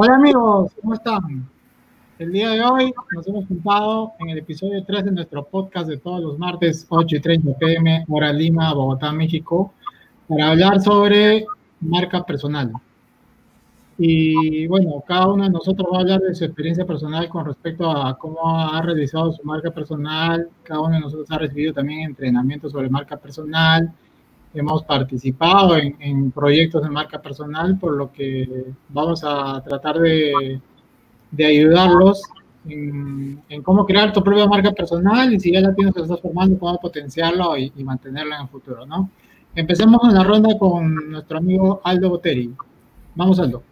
Hola amigos, ¿cómo están? El día de hoy nos hemos juntado en el episodio 3 de nuestro podcast de todos los martes, 8 y 30 pm, hora Lima, Bogotá, México, para hablar sobre marca personal. Y bueno, cada uno de nosotros va a hablar de su experiencia personal con respecto a cómo ha realizado su marca personal. Cada uno de nosotros ha recibido también entrenamiento sobre marca personal hemos participado en, proyectos de marca personal, por lo que vamos a tratar de, de ayudarlos en, cómo crear tu propia marca personal y si ya la tienes, que estás formando, cómo potenciarlo y, y mantenerla en el futuro, ¿no? Empecemos la ronda con nuestro amigo Aldo Boteri. Vamos, Aldo.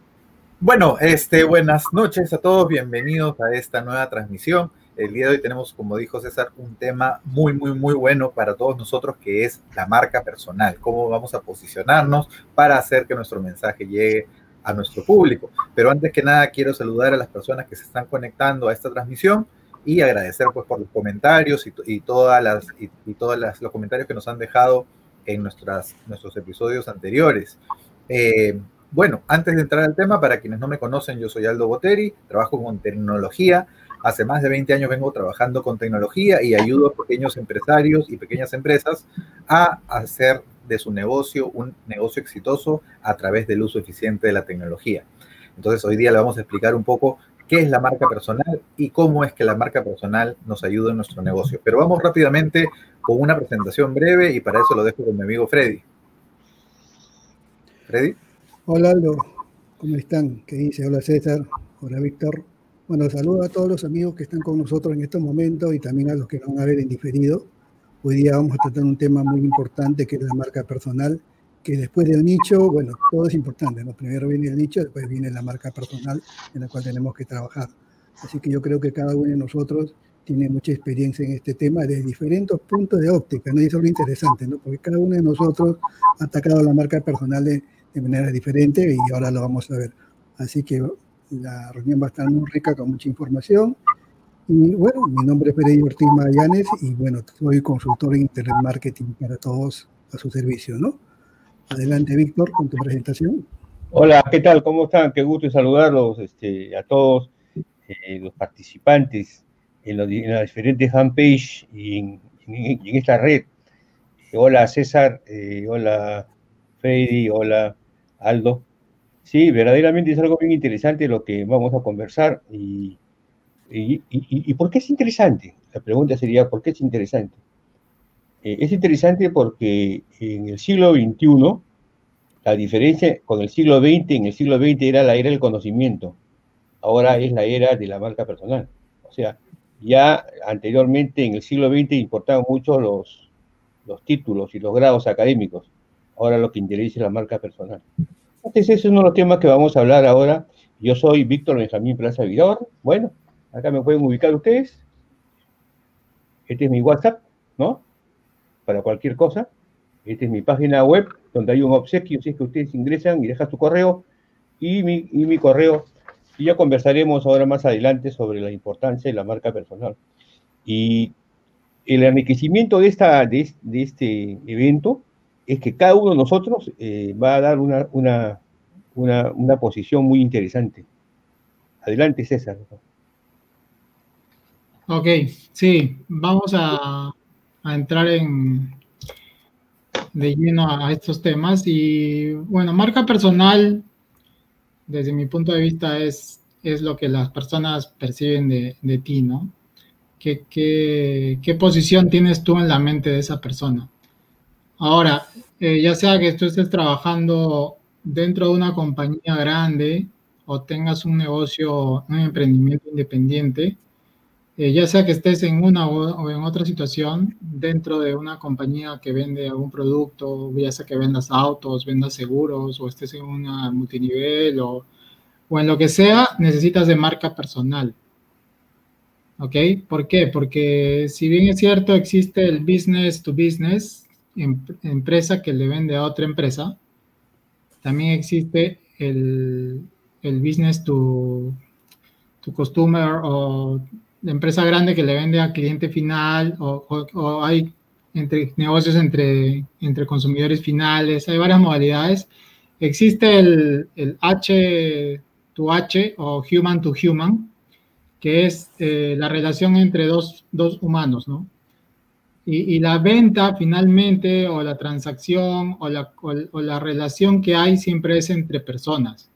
Bueno, este, buenas noches a todos, bienvenidos a esta nueva transmisión. El día de hoy tenemos, como dijo César, un tema muy, muy, muy bueno para todos nosotros, que es la marca personal, cómo vamos a posicionarnos para hacer que nuestro mensaje llegue a nuestro público. Pero antes que nada, quiero saludar a las personas que se están conectando a esta transmisión y agradecer pues por los comentarios y, todas las, y, todos los comentarios que nos han dejado en nuestras, nuestros episodios anteriores. Eh, bueno, antes de entrar al tema, para quienes no me conocen, yo soy Aldo Boteri, trabajo con tecnología, Hace más de 20 años vengo trabajando con tecnología y ayudo a pequeños empresarios y pequeñas empresas a hacer de su negocio un negocio exitoso a través del uso eficiente de la tecnología. Entonces hoy día le vamos a explicar un poco qué es la marca personal y cómo es que la marca personal nos ayuda en nuestro negocio. Pero vamos rápidamente con una presentación breve y para eso lo dejo con mi amigo Freddy. Freddy. Hola Aldo, ¿cómo están? ¿Qué dice? Hola César, hola Víctor. Bueno, saludo a todos los amigos que están con nosotros en estos momentos y también a los que nos van a ver en diferido. Hoy día vamos a tratar un tema muy importante que es la marca personal, que después del nicho, bueno, todo es importante, ¿no? Primero viene el nicho, después viene la marca personal en la cual tenemos que trabajar. Así que yo creo que cada uno de nosotros tiene mucha experiencia en este tema desde diferentes puntos de óptica, ¿no? Y eso es lo interesante, ¿no? Porque cada uno de nosotros ha atacado la marca personal de, de manera diferente y ahora lo vamos a ver. Así que la reunión va a estar muy rica con mucha información. Y bueno, mi nombre es Freddy Ortiz Magallanes y bueno, soy consultor en Internet Marketing para todos a su servicio, ¿no? Adelante, Víctor, con tu presentación. Hola, ¿qué tal? ¿Cómo están? Qué gusto saludarlos este, a todos eh, los participantes en, los, las diferentes fanpage y en, en, esta red. Hola, César. Eh, hola, Freddy. Hola, Aldo. Sí, verdaderamente es algo bien interesante lo que vamos a conversar. Y, y, por qué es interesante? La pregunta sería, ¿por qué es interesante? Eh, es interesante porque en el siglo XXI, la diferencia con el siglo XX, en el siglo XX era la era del conocimiento, ahora es la era de la marca personal. O sea, ya anteriormente en el siglo XX importaban mucho los, los títulos y los grados académicos, ahora lo que interesa es la marca personal. Ese es uno de los temas que vamos a hablar ahora. Yo soy Víctor Benjamín Plaza Vidor. Bueno, acá me pueden ubicar ustedes. Este es mi WhatsApp, ¿no? Para cualquier cosa. Esta es mi página web, donde hay un obsequio, si es que ustedes ingresan y dejan su correo y mi, y mi correo. Y ya conversaremos ahora más adelante sobre la importancia de la marca personal. Y el enriquecimiento de, esta, de, de este evento es que cada uno de nosotros eh, va a dar una, una, una, posición muy interesante. Adelante, César. Ok, sí, vamos a, a entrar en, de lleno a estos temas. Y bueno, marca personal, desde mi punto de vista, es, es lo que las personas perciben de, de ti, ¿no? ¿Qué, qué, qué posición tienes tú en la mente de esa persona? Ahora, eh, ya sea que tú estés trabajando dentro de una compañía grande o tengas un negocio, un emprendimiento independiente, eh, ya sea que estés en una o, en otra situación dentro de una compañía que vende algún producto, ya sea que vendas autos, vendas seguros o estés en una multinivel o, o en lo que sea, necesitas de marca personal. ¿Ok? ¿Por qué? Porque si bien es cierto, existe el business to business, empresa que le vende a otra empresa, también existe el, el business to, to customer o la empresa grande que le vende al cliente final o, hay entre negocios entre, entre consumidores finales, hay varias modalidades. Existe el, el H, to H o human to human, que es eh, la relación entre dos, dos humanos, ¿no? Y, y, la venta finalmente o la transacción o la, o, o la relación que hay siempre es entre personas.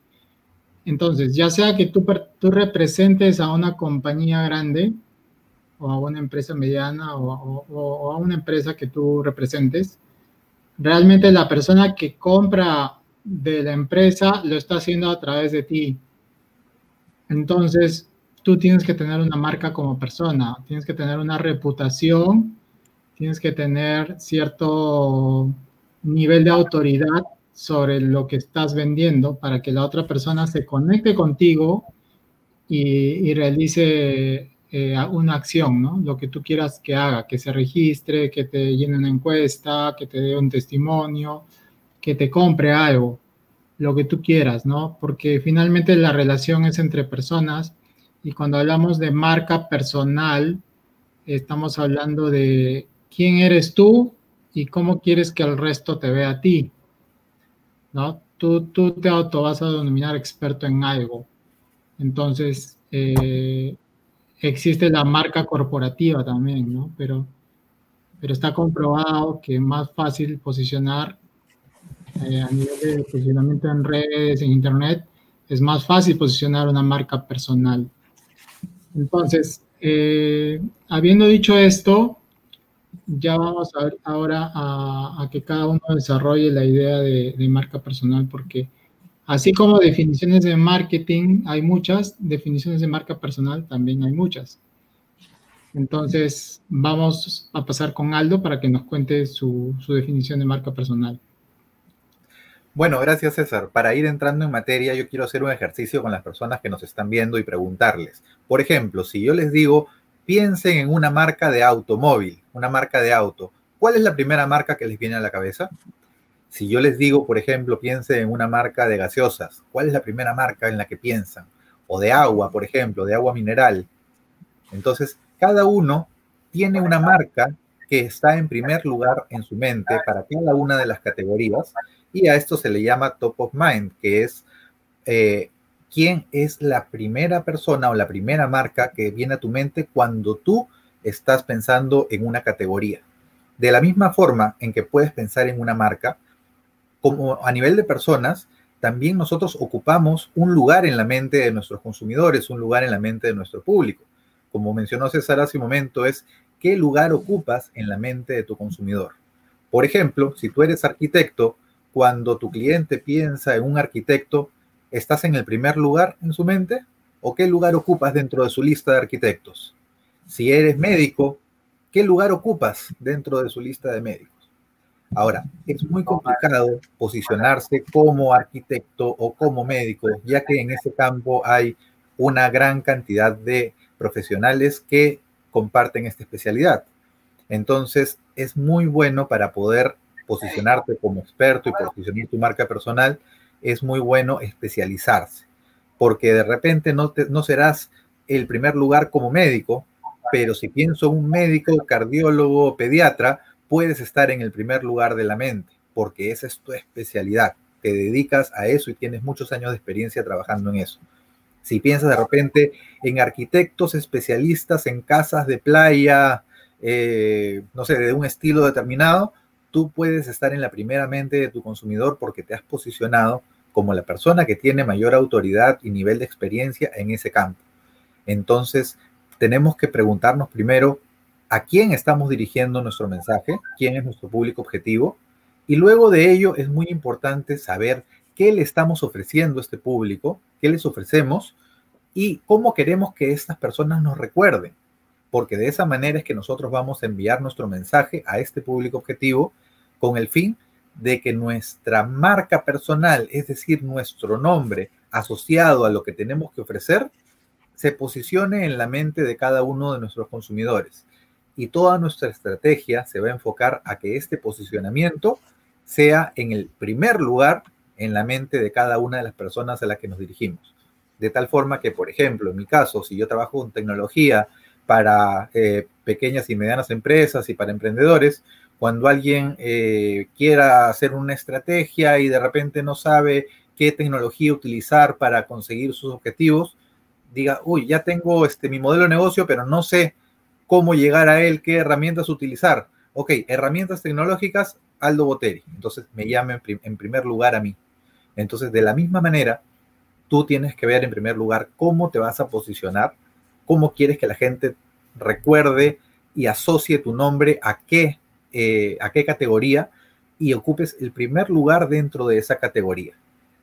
Entonces, ya sea que tú, tú representes a una compañía grande o a una empresa mediana o, o, a una empresa que tú representes, realmente la persona que compra de la empresa lo está haciendo a través de ti. Entonces, tú tienes que tener una marca como persona, tienes que tener una reputación, tienes que tener cierto nivel de autoridad sobre lo que estás vendiendo para que la otra persona se conecte contigo y, realice eh, una acción, ¿no? Lo que tú quieras que haga, que se registre, que te llene una encuesta, que te dé un testimonio, que te compre algo, lo que tú quieras, ¿no? Porque finalmente la relación es entre personas y cuando hablamos de marca personal, estamos hablando de quién eres tú y cómo quieres que el resto te vea a ti, ¿no? Tú, tú te auto vas a denominar experto en algo. Entonces, eh, existe la marca corporativa también, ¿no? Pero, pero está comprobado que es más fácil posicionar eh, a nivel de posicionamiento en redes, en Internet, es más fácil posicionar una marca personal. Entonces, eh, habiendo dicho esto, ya vamos a ahora a, que cada uno desarrolle la idea de, de, marca personal, porque así como definiciones de marketing hay muchas, definiciones de marca personal también hay muchas. Entonces, vamos a pasar con Aldo para que nos cuente su, su definición de marca personal. Bueno, gracias César. Para ir entrando en materia, yo quiero hacer un ejercicio con las personas que nos están viendo y preguntarles. Por ejemplo, si yo les digo, piensen en una marca de automóvil, una marca de auto, ¿cuál es la primera marca que les viene a la cabeza? Si yo les digo, por ejemplo, piensen en una marca de gaseosas, ¿cuál es la primera marca en la que piensan? O de agua, por ejemplo, de agua mineral. Entonces, cada uno tiene una marca que está en primer lugar en su mente para cada una de las categorías y a esto se le llama top of mind, que es eh, quién es la primera persona o la primera marca que viene a tu mente cuando tú estás pensando en una categoría. De la misma forma en que puedes pensar en una marca, como a nivel de personas, también nosotros ocupamos un lugar en la mente de nuestros consumidores, un lugar en la mente de nuestro público. Como mencionó César hace un momento, es qué lugar ocupas en la mente de tu consumidor. Por ejemplo, si tú eres arquitecto, cuando tu cliente piensa en un arquitecto, ¿estás en el primer lugar en su mente? ¿O qué lugar ocupas dentro de su lista de arquitectos? Si eres médico, ¿qué lugar ocupas dentro de su lista de médicos? Ahora, es muy complicado posicionarse como arquitecto o como médico, ya que en ese campo hay una gran cantidad de profesionales que comparten esta especialidad. Entonces, es muy bueno para poder posicionarte como experto y posicionar tu marca personal, es muy bueno especializarse, porque de repente no, te, no serás el primer lugar como médico, pero si pienso en un médico, cardiólogo, pediatra, puedes estar en el primer lugar de la mente, porque esa es tu especialidad. Te dedicas a eso y tienes muchos años de experiencia trabajando en eso. Si piensas de repente en arquitectos especialistas en casas de playa, eh, no sé, de un estilo determinado, tú puedes estar en la primera mente de tu consumidor porque te has posicionado como la persona que tiene mayor autoridad y nivel de experiencia en ese campo. Entonces, tenemos que preguntarnos primero a quién estamos dirigiendo nuestro mensaje, quién es nuestro público objetivo, y luego de ello es muy importante saber qué le estamos ofreciendo a este público, qué les ofrecemos y cómo queremos que estas personas nos recuerden porque de esa manera es que nosotros vamos a enviar nuestro mensaje a este público objetivo con el fin de que nuestra marca personal, es decir, nuestro nombre asociado a lo que tenemos que ofrecer, se posicione en la mente de cada uno de nuestros consumidores. Y toda nuestra estrategia se va a enfocar a que este posicionamiento sea en el primer lugar en la mente de cada una de las personas a las que nos dirigimos. De tal forma que, por ejemplo, en mi caso, si yo trabajo con tecnología, para eh, pequeñas y medianas empresas y para emprendedores. Cuando alguien eh, quiera hacer una estrategia y de repente no sabe qué tecnología utilizar para conseguir sus objetivos, diga, uy, ya tengo este, mi modelo de negocio, pero no sé cómo llegar a él, qué herramientas utilizar. Ok, herramientas tecnológicas, Aldo Boteri. Entonces me llame en primer lugar a mí. Entonces, de la misma manera, tú tienes que ver en primer lugar cómo te vas a posicionar, cómo quieres que la gente recuerde y asocie tu nombre a qué, eh, a qué categoría y ocupes el primer lugar dentro de esa categoría.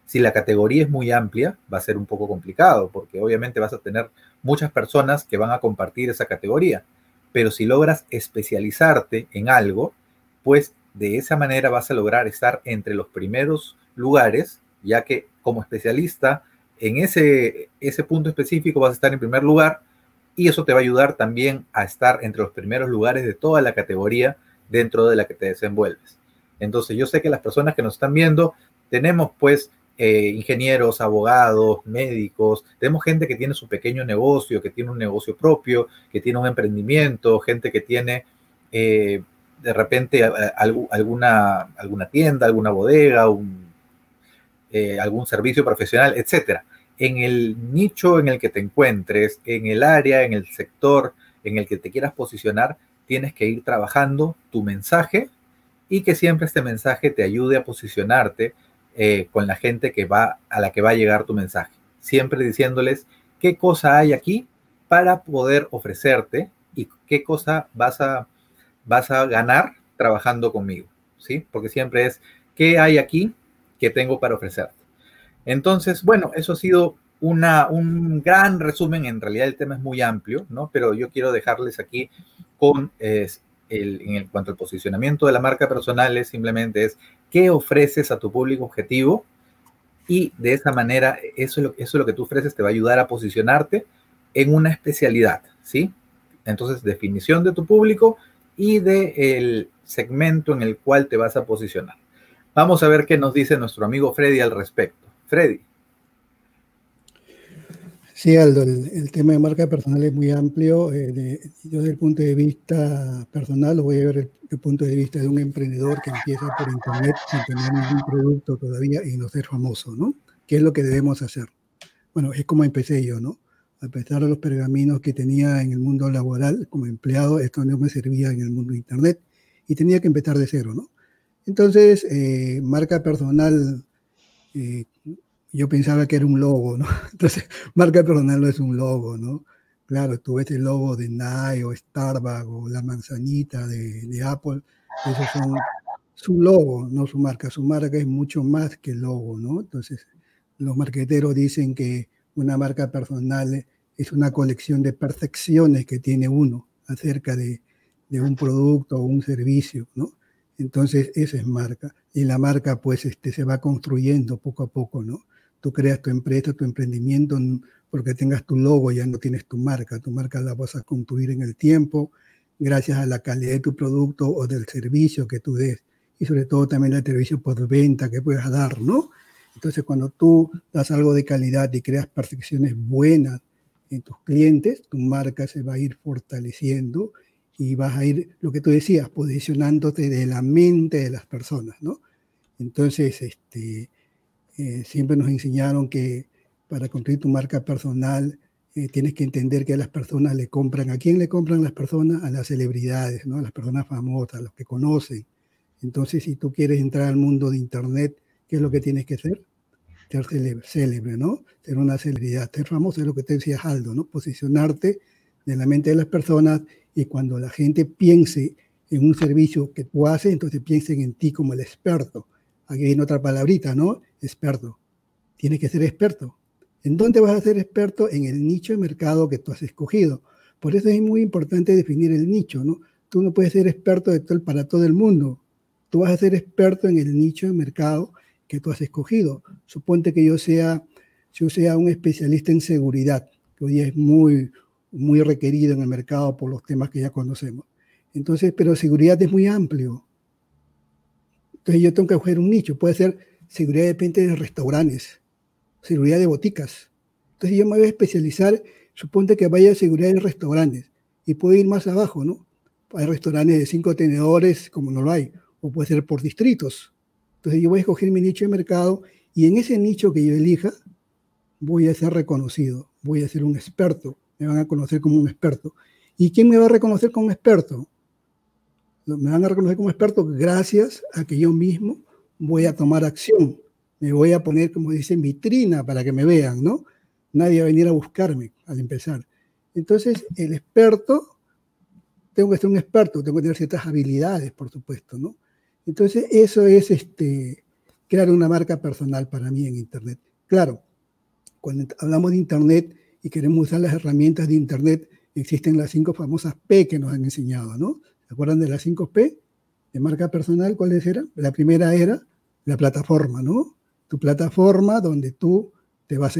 Si la categoría es muy amplia, va a ser un poco complicado, porque obviamente vas a tener muchas personas que van a compartir esa categoría. Pero si logras especializarte en algo, pues de esa manera vas a lograr estar entre los primeros lugares, ya que como especialista en ese, ese punto específico vas a estar en primer lugar y eso te va a ayudar también a estar entre los primeros lugares de toda la categoría dentro de la que te desenvuelves. Entonces yo sé que las personas que nos están viendo tenemos pues eh, ingenieros, abogados, médicos, tenemos gente que tiene su pequeño negocio, que tiene un negocio propio, que tiene un emprendimiento, gente que tiene eh, de repente alguna, alguna tienda, alguna bodega, eh, algún servicio profesional, etcétera. En el nicho en el que te encuentres, en el área, en el sector en el que te quieras posicionar, tienes que ir trabajando tu mensaje y que siempre este mensaje te ayude a posicionarte eh, con la gente que va, a la que va a llegar tu mensaje. Siempre diciéndoles qué cosa hay aquí para poder ofrecerte y qué cosa vas a, vas a ganar trabajando conmigo, ¿sí? Porque siempre es qué hay aquí que tengo para ofrecerte. Entonces, bueno, eso ha sido un gran resumen. En realidad el tema es muy amplio, ¿no? Pero yo quiero dejarles aquí con, el, en cuanto al posicionamiento de la marca personal, es simplemente es qué ofreces a tu público objetivo y de esa manera eso eso es lo que tú ofreces, te va a ayudar a posicionarte en una especialidad, ¿sí? Entonces, definición de tu público y del el segmento en el cual te vas a posicionar. Vamos a ver qué nos dice nuestro amigo Freddy al respecto. Freddy. Sí, Aldo, el, tema de marca personal es muy amplio. Eh, yo desde el punto de vista personal lo voy a ver desde el punto de vista de un emprendedor que empieza por internet sin tener ningún producto todavía y no ser famoso, ¿no? ¿Qué es lo que debemos hacer? Bueno, es como empecé yo, ¿no? A pesar de los pergaminos que tenía en el mundo laboral como empleado, esto no me servía en el mundo de internet y tenía que empezar de cero, ¿no? Entonces, eh, marca personal, eh, yo pensaba que era un logo, ¿no? Entonces, marca personal no es un logo, ¿no? Claro, tú ves el logo de Nike o Starbucks o la manzanita de, Apple, esos son su logo, no su marca. Su marca es mucho más que el logo, ¿no? Entonces, los marqueteros dicen que una marca personal es una colección de percepciones que tiene uno acerca de, de un producto o un servicio, ¿no? Entonces, esa es marca. Y la marca, pues, este, se va construyendo poco a poco, ¿no? Tú creas tu empresa, tu emprendimiento, porque tengas tu logo, ya no tienes tu marca. Tu marca la vas a construir en el tiempo, gracias a la calidad de tu producto o del servicio que tú des. Y sobre todo también el servicio por venta que puedas dar, ¿no? Entonces, cuando tú das algo de calidad y creas percepciones buenas en tus clientes, tu marca se va a ir fortaleciendo y vas a ir, lo que tú decías, posicionándote de la mente de las personas, ¿no? Entonces, este, eh, siempre nos enseñaron que para construir tu marca personal eh, tienes que entender que las personas le compran. ¿A quién le compran las personas? A las celebridades, ¿no? A las personas famosas, a los que conocen. Entonces, si tú quieres entrar al mundo de Internet, ¿qué es lo que tienes que hacer? Ser célebre, célebre, ¿no? Ser una celebridad, ser famoso es lo que te decía Aldo, ¿no? Posicionarte de la mente de las personas y cuando la gente piense en un servicio que tú haces, entonces piensen en ti como el experto. Aquí viene otra palabrita, ¿no? Experto. Tienes que ser experto. ¿En dónde vas a ser experto? En el nicho de mercado que tú has escogido. Por eso es muy importante definir el nicho, ¿no? Tú no puedes ser experto de todo, para todo el mundo. Tú vas a ser experto en el nicho de mercado que tú has escogido. Suponte que yo sea, yo sea un especialista en seguridad, que hoy es muy, muy requerido en el mercado por los temas que ya conocemos. Entonces, pero seguridad es muy amplio. Entonces yo tengo que coger un nicho. Puede ser seguridad de de restaurantes, seguridad de boticas. Entonces yo me voy a especializar, suponte que vaya a seguridad de restaurantes y puedo ir más abajo, ¿no? Hay restaurantes de cinco tenedores, como no lo hay, o puede ser por distritos. Entonces yo voy a escoger mi nicho de mercado Y en ese nicho que yo elija, voy a ser reconocido, voy a ser un experto, me van a conocer como un experto. ¿Y quién me va a reconocer como experto? Me van a reconocer como experto gracias a que yo mismo voy a tomar acción, me voy a poner, como dicen, vitrina para que me vean, ¿no? Nadie va a venir a buscarme al empezar. Entonces, el experto, tengo que ser un experto, tengo que tener ciertas habilidades, por supuesto, ¿no? Entonces, eso es este, crear una marca personal para mí en Internet. Claro, cuando hablamos de Internet y queremos usar las herramientas de Internet, existen las cinco famosas P que nos han enseñado, ¿no? ¿Se acuerdan de las cinco P de marca personal? ¿Cuáles eran? La primera era la plataforma, ¿no? Tu plataforma donde tú te vas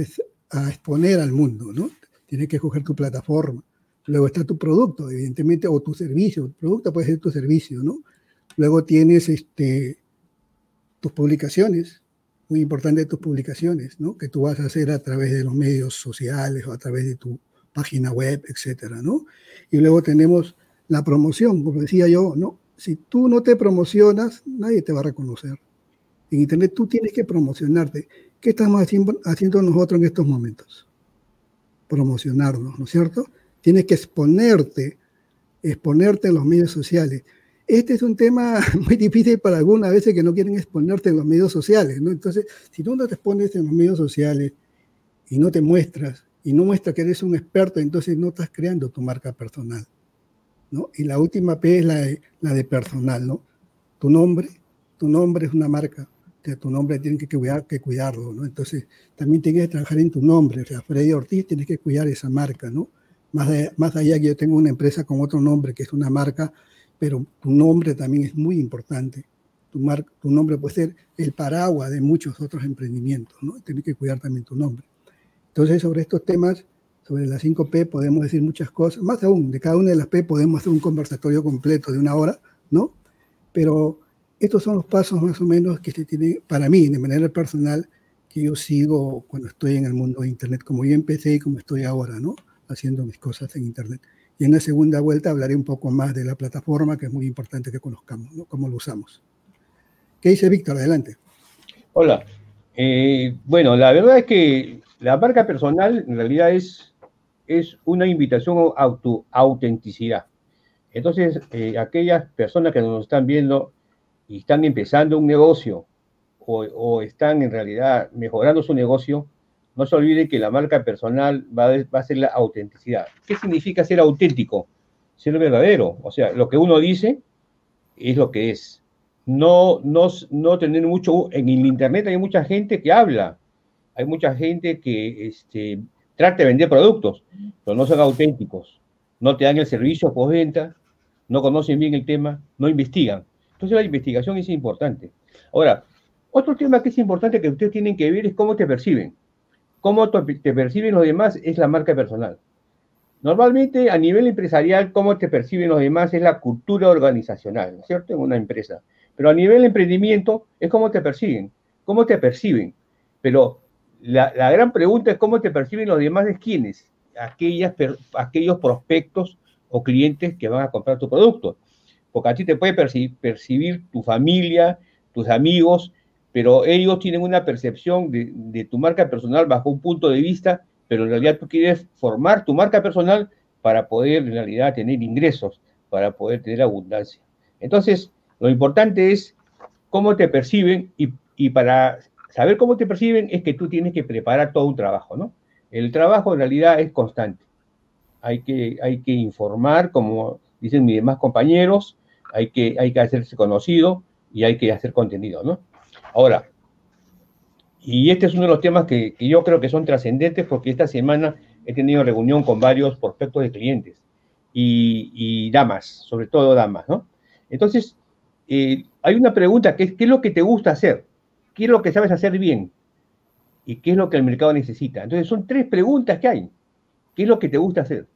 a exponer al mundo, ¿no? Tienes que escoger tu plataforma. Luego está tu producto, evidentemente, o tu servicio. Tu producto puede ser tu servicio, ¿no? Luego tienes este, tus publicaciones, muy importante tus publicaciones, ¿no? Que tú vas a hacer a través de los medios sociales o a través de tu página web, etcétera, ¿no? Y luego tenemos la promoción, como decía yo, ¿no? Si tú no te promocionas, nadie te va a reconocer. En Internet tú tienes que promocionarte. ¿Qué estamos haciendo, haciendo nosotros en estos momentos? Promocionarnos, ¿no es cierto? Tienes que exponerte, exponerte en los medios sociales. Este es un tema muy difícil para algunas veces que no quieren exponerte en los medios sociales, ¿no? Entonces, si tú no te expones en los medios sociales y no te muestras, y no muestras que eres un experto, entonces no estás creando tu marca personal, ¿no? Y la última P es la de, la de personal, ¿no? Tu nombre, tu nombre es una marca, tu nombre tienes que, cuidar, que cuidarlo, ¿no? Entonces, también tienes que trabajar en tu nombre, o sea, Freddy Ortiz tienes que cuidar esa marca, ¿no? Más, más allá que yo tengo una empresa con otro nombre, que es una marca pero tu nombre también es muy importante. Tu, tu nombre puede ser el paraguas de muchos otros emprendimientos, ¿no? Tienes que cuidar también tu nombre. Entonces, sobre estos temas, sobre las 5P, podemos decir muchas cosas. Más aún, de cada una de las P podemos hacer un conversatorio completo de una hora, ¿no? Pero estos son los pasos más o menos que se tienen, para mí, de manera personal, que yo sigo cuando estoy en el mundo de Internet, como yo empecé y como estoy ahora, ¿no? Haciendo mis cosas en Internet. Y en la segunda vuelta hablaré un poco más de la plataforma, que es muy importante que conozcamos, ¿no? cómo lo usamos. ¿Qué dice Víctor? Adelante. Hola. Eh, bueno, la verdad es que la marca personal en realidad es, es una invitación a tu autenticidad. Entonces, eh, aquellas personas que nos están viendo y están empezando un negocio o, o están en realidad mejorando su negocio, no se olvide que la marca personal va a, ser la autenticidad. ¿Qué significa ser auténtico? Ser verdadero. O sea, lo que uno dice es lo que es. No, no, no tener mucho... En el Internet hay mucha gente que habla. Hay mucha gente que este, trata de vender productos, pero no son auténticos. No te dan el servicio postventa, no conocen bien el tema, no investigan. Entonces la investigación es importante. Ahora, otro tema que es importante que ustedes tienen que ver es cómo te perciben cómo te perciben los demás es la marca personal. Normalmente a nivel empresarial, cómo te perciben los demás es la cultura organizacional, ¿no es cierto? En una empresa. Pero a nivel emprendimiento es cómo te perciben, cómo te perciben. Pero la, gran pregunta es cómo te perciben los demás es quiénes, aquellos prospectos o clientes que van a comprar tu producto. Porque a ti te puede percibir tu familia, tus amigos, pero ellos tienen una percepción de, tu marca personal bajo un punto de vista, pero en realidad tú quieres formar tu marca personal para poder en realidad tener ingresos, para poder tener abundancia. Entonces, lo importante es cómo te perciben y, para saber cómo te perciben es que tú tienes que preparar todo un trabajo, ¿no? El trabajo en realidad es constante. Hay que, hay que informar, como dicen mis demás compañeros, hay que, hay que hacerse conocido y hay que hacer contenido, ¿no? Ahora, y este es uno de los temas que, yo creo que son trascendentes porque esta semana he tenido reunión con varios prospectos de clientes y, damas, sobre todo damas, ¿no? Entonces, eh, hay una pregunta que es, ¿qué es lo que te gusta hacer? ¿Qué es lo que sabes hacer bien? ¿Y qué es lo que el mercado necesita? Entonces, son tres preguntas que hay. ¿Qué es lo que te gusta hacer?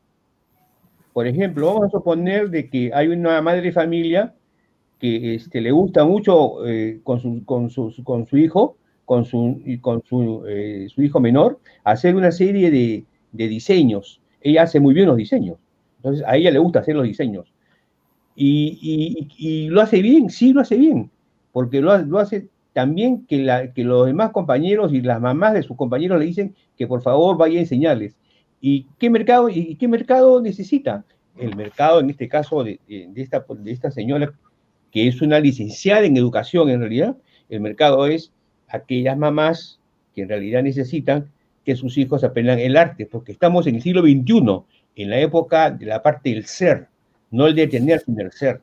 Por ejemplo, vamos a suponer de que hay una madre de familia que este, le gusta mucho eh, con, su, con, su, con, su, hijo, con su, con su, eh, su hijo menor, hacer una serie de, de, diseños. Ella hace muy bien los diseños. Entonces, a ella le gusta hacer los diseños. Y, y, y lo hace bien, sí lo hace bien, porque lo, lo, hace también que, la, que los demás compañeros y las mamás de sus compañeros le dicen que por favor vaya a enseñarles. ¿Y qué mercado, y qué mercado necesita? El mercado, en este caso, de, esta, de esta señora, que es una licenciada en educación en realidad, el mercado es aquellas mamás que en realidad necesitan que sus hijos aprendan el arte, porque estamos en el siglo XXI, en la época de la parte del ser, no el de tener, sino el ser.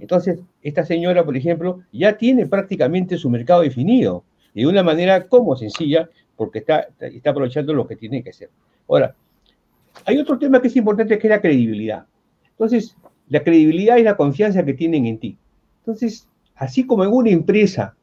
Entonces, esta señora, por ejemplo, ya tiene prácticamente su mercado definido, de una manera como sencilla, porque está, está aprovechando lo que tiene que hacer. Ahora, hay otro tema que es importante, que es la credibilidad. Entonces, la credibilidad y la confianza que tienen en ti. Entonces, así como en una empresa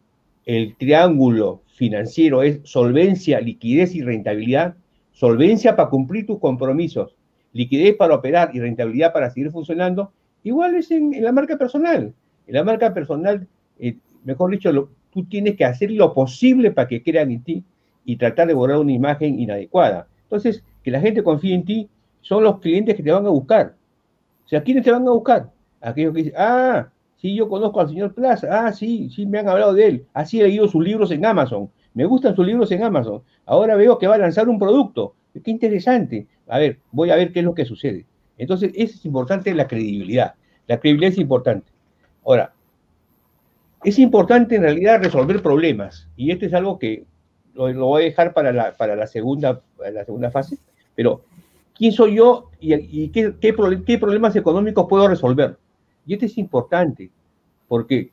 el triángulo financiero es solvencia, liquidez y rentabilidad, solvencia para cumplir tus compromisos, liquidez para operar y rentabilidad para seguir funcionando, igual es en, la marca personal. En la marca personal, eh, mejor dicho, tú tienes que hacer lo posible para que crean en ti y tratar de borrar una imagen inadecuada. Entonces, que la gente confíe en ti son los clientes que te van a buscar. O sea, ¿quiénes te van a buscar? Aquellos que dicen, ah, Sí, yo conozco al señor Plaza. Ah, sí, sí, me han hablado de él. Así he leído sus libros en Amazon. Me gustan sus libros en Amazon. Ahora veo que va a lanzar un producto. Qué interesante. A ver, voy a ver qué es lo que sucede. Entonces, es importante la credibilidad. La credibilidad es importante. Ahora, es importante en realidad resolver problemas. Y esto es algo que lo, voy a dejar para la, para la, segunda, la segunda fase. Pero, ¿quién soy yo y, qué, qué problemas económicos puedo resolver? Y esto es importante, porque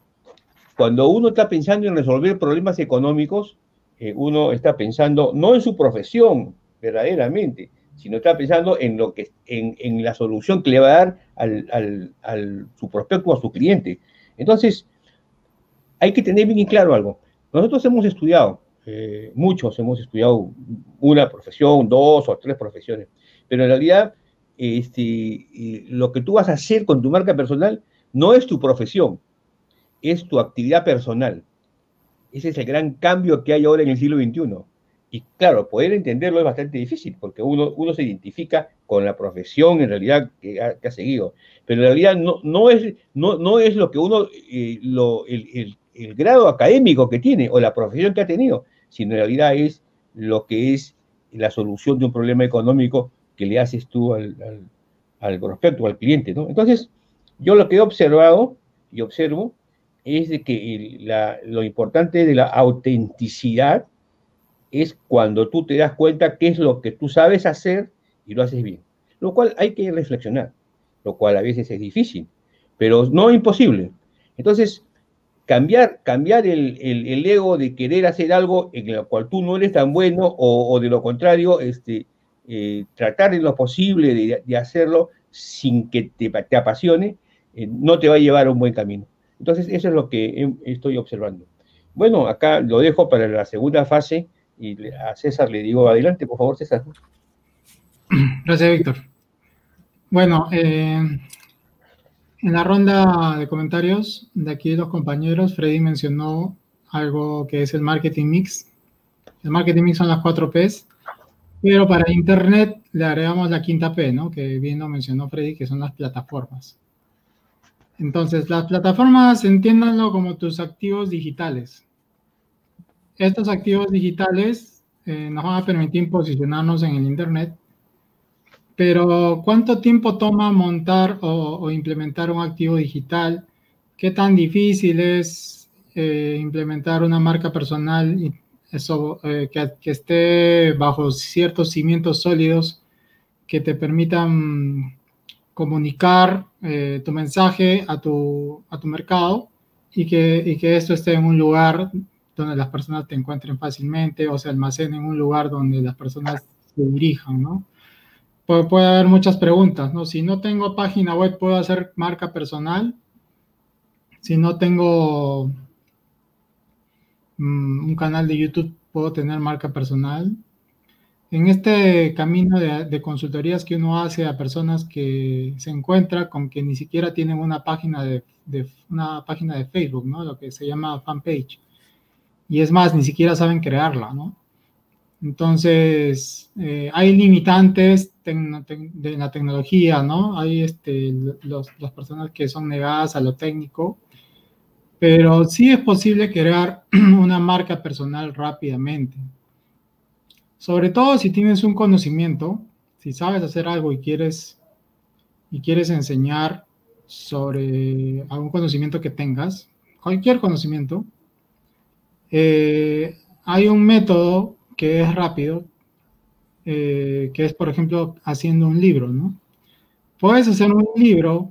cuando uno está pensando en resolver problemas económicos, eh, uno está pensando no en su profesión verdaderamente, sino está pensando en, lo que, en, la solución que le va a dar al, su prospecto a su cliente. Entonces, hay que tener bien claro algo. Nosotros hemos estudiado, eh, muchos hemos estudiado una profesión, dos o tres profesiones, pero en realidad este, lo que tú vas a hacer con tu marca personal no es tu profesión, es tu actividad personal. Ese es el gran cambio que hay ahora en el siglo XXI. Y claro, poder entenderlo es bastante difícil, porque uno, uno se identifica con la profesión en realidad que ha, seguido. Pero en realidad no, no, es, no, no es lo que uno, eh, lo, el, el, grado académico que tiene o la profesión que ha tenido, sino en realidad es lo que es la solución de un problema económico que le haces tú al, al, prospecto, al cliente, ¿no? Entonces, yo lo que he observado y observo es de que lo importante de la autenticidad es cuando tú te das cuenta qué es lo que tú sabes hacer y lo haces bien. Lo cual hay que reflexionar, lo cual a veces es difícil, pero no imposible. Entonces, cambiar, cambiar el, el, ego de querer hacer algo en el cual tú no eres tan bueno o de lo contrario, este, eh, tratar en lo posible de, hacerlo sin que te, apasione, eh, no te va a llevar a un buen camino. Entonces, eso es lo que estoy observando. Bueno, acá lo dejo para la segunda fase y a César le digo, adelante, por favor, César. Gracias, Víctor. Bueno, eh, en la ronda de comentarios de aquí los compañeros, Freddy mencionó algo que es el marketing mix. El marketing mix son las cuatro P's. Pero para Internet le agregamos la quinta P, ¿no? Que bien lo mencionó Freddy, que son las plataformas. Entonces, las plataformas, entiéndanlo como tus activos digitales. Estos activos digitales eh, nos van a permitir posicionarnos en el Internet, pero ¿cuánto tiempo toma montar o, implementar un activo digital? ¿Qué tan difícil es eh, implementar una marca personal eso, eh, que, esté bajo ciertos cimientos sólidos que te permitan comunicar eh, tu mensaje a tu, a tu mercado y que, y que esto esté en un lugar donde las personas te encuentren fácilmente o se almacene en un lugar donde las personas se dirijan, ¿no? Puede, puede haber muchas preguntas, ¿no? Si no tengo página web, ¿puedo hacer marca personal? Si no tengo un canal de YouTube, puedo tener marca personal. En este camino de, consultorías que uno hace a personas que se encuentran con que ni siquiera tienen una página de, una página de Facebook, ¿no? Lo que se llama fanpage. Y es más, ni siquiera saben crearla, ¿no? Entonces, eh, hay limitantes de la tecnología, ¿no? Hay este, las personas que son negadas a lo técnico pero sí es posible crear una marca personal rápidamente. Sobre todo si tienes un conocimiento, si sabes hacer algo y quieres, y quieres enseñar sobre algún conocimiento que tengas, cualquier conocimiento, eh, hay un método que es rápido, eh, que es, por ejemplo, haciendo un libro, ¿no? Puedes hacer un libro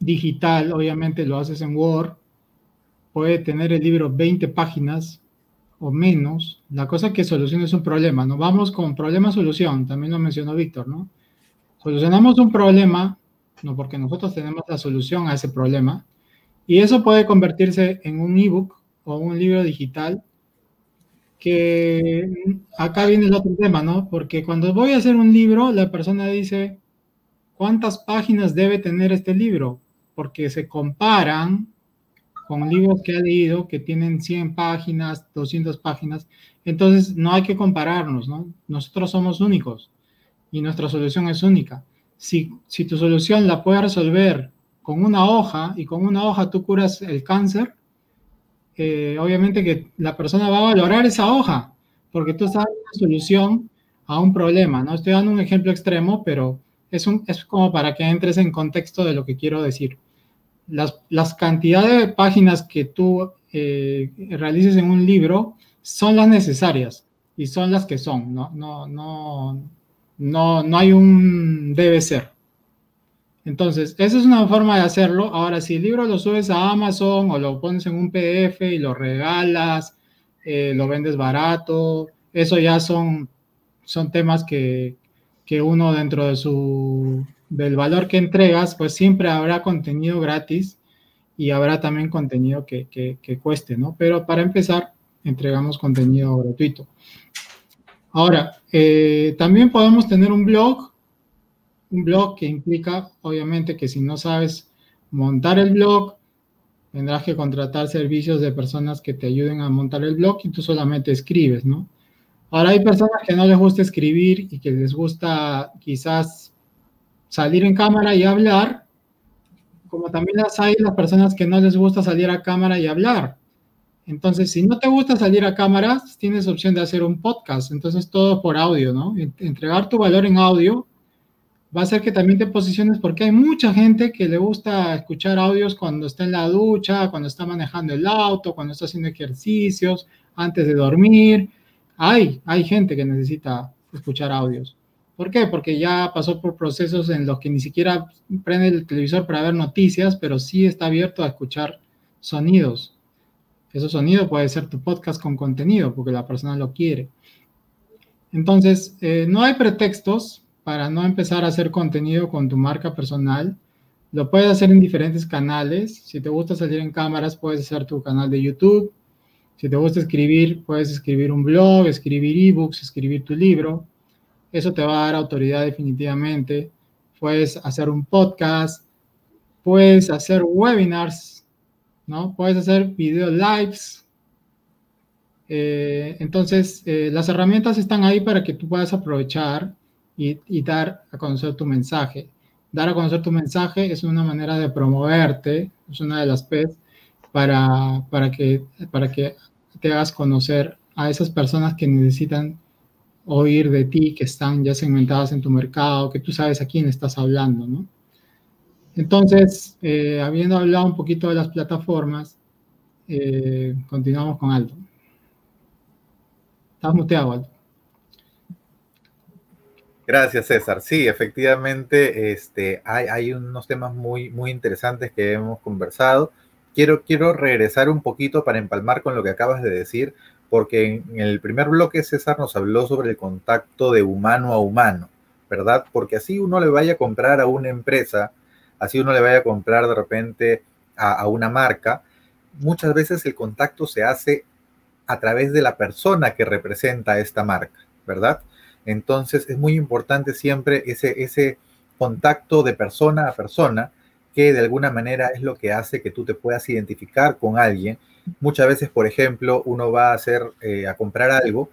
digital, obviamente lo haces en Word, puede tener el libro 20 páginas o menos. La cosa es que soluciones un problema, ¿no? Vamos con problema-solución, también lo mencionó Víctor, ¿no? Solucionamos un problema, no porque nosotros tenemos la solución a ese problema, y eso puede convertirse en un ebook o un libro digital que acá viene el otro tema, ¿no? Porque cuando voy a hacer un libro, la persona dice, ¿cuántas páginas debe tener este libro? Porque se comparan con libros que ha leído que tienen 100 páginas, 200 páginas. Entonces, no hay que compararnos, ¿no? Nosotros somos únicos y nuestra solución es única. Si, si tu solución la puedes resolver con una hoja y con una hoja tú curas el cáncer, eh, obviamente que la persona va a valorar esa hoja, porque tú estás dando una solución a un problema, ¿no? Estoy dando un ejemplo extremo, pero es, un, es como para que entres en contexto de lo que quiero decir. Las, las cantidades de páginas que tú eh, realices en un libro son las necesarias y son las que son, no, no, no, no, no hay un debe ser. Entonces, esa es una forma de hacerlo. Ahora, si el libro lo subes a Amazon o lo pones en un PDF y lo regalas, eh, lo vendes barato, eso ya son, son temas que, que uno dentro de su, del valor que entregas, pues siempre habrá contenido gratis y habrá también contenido que, que, cueste, ¿no? Pero para empezar, entregamos contenido gratuito. Ahora, eh, también podemos tener un blog un blog que implica, obviamente, que si no sabes montar el blog, tendrás que contratar servicios de personas que te ayuden a montar el blog y tú solamente escribes, ¿no? Ahora hay personas que no les gusta escribir y que les gusta quizás salir en cámara y hablar, como también las hay las personas que no les gusta salir a cámara y hablar. Entonces, si no te gusta salir a cámara, tienes opción de hacer un podcast. Entonces, todo por audio, ¿no? Entregar tu valor en audio va a ser que también te posiciones porque hay mucha gente que le gusta escuchar audios cuando está en la ducha, cuando está manejando el auto, cuando está haciendo ejercicios, antes de dormir. Hay, hay gente que necesita escuchar audios. ¿Por qué? Porque ya pasó por procesos en los que ni siquiera prende el televisor para ver noticias, pero sí está abierto a escuchar sonidos. Esos sonidos puede ser tu podcast con contenido, porque la persona lo quiere. Entonces, eh, no hay pretextos para no empezar a hacer contenido con tu marca personal. Lo puedes hacer en diferentes canales. Si te gusta salir en cámaras, puedes hacer tu canal de YouTube. Si te gusta escribir, puedes escribir un blog, escribir ebooks, escribir tu libro. Eso te va a dar autoridad definitivamente. Puedes hacer un podcast, puedes hacer webinars, ¿no? Puedes hacer video lives. Eh, entonces, eh, las herramientas están ahí para que tú puedas aprovechar y, dar a conocer tu mensaje. Dar a conocer tu mensaje es una manera de promoverte, es una de las P's para, para, que, para que te hagas conocer a esas personas que necesitan oír de ti, que están ya segmentadas en tu mercado, que tú sabes a quién estás hablando, ¿no? Entonces, eh, habiendo hablado un poquito de las plataformas, eh, continuamos con Aldo. Estás muteado, Aldo. Gracias, César. Sí, efectivamente, este, hay, hay, unos temas muy, muy interesantes que hemos conversado. Quiero, quiero regresar un poquito para empalmar con lo que acabas de decir, porque en, el primer bloque César nos habló sobre el contacto de humano a humano, ¿verdad? Porque así uno le vaya a comprar a una empresa, así uno le vaya a comprar de repente a, a una marca, muchas veces el contacto se hace a través de la persona que representa esta marca, ¿verdad? Entonces es muy importante siempre ese, ese contacto de persona a persona que de alguna manera es lo que hace que tú te puedas identificar con alguien. Muchas veces, por ejemplo, uno va a hacer, eh, a comprar algo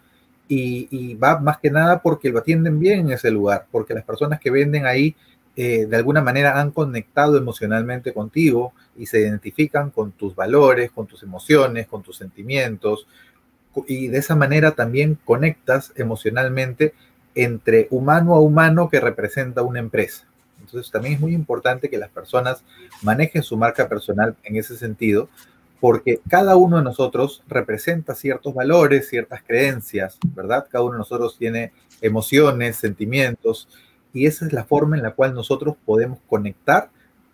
y, va más que nada porque lo atienden bien en ese lugar, porque las personas que venden ahí eh, de alguna manera han conectado emocionalmente contigo y se identifican con tus valores, con tus emociones, con tus sentimientos, y de esa manera también conectas emocionalmente entre humano a humano que representa una empresa. Entonces también es muy importante que las personas manejen su marca personal en ese sentido, porque cada uno de nosotros representa ciertos valores, ciertas creencias, ¿verdad? Cada uno de nosotros tiene emociones, sentimientos, y esa es la forma en la cual nosotros podemos conectar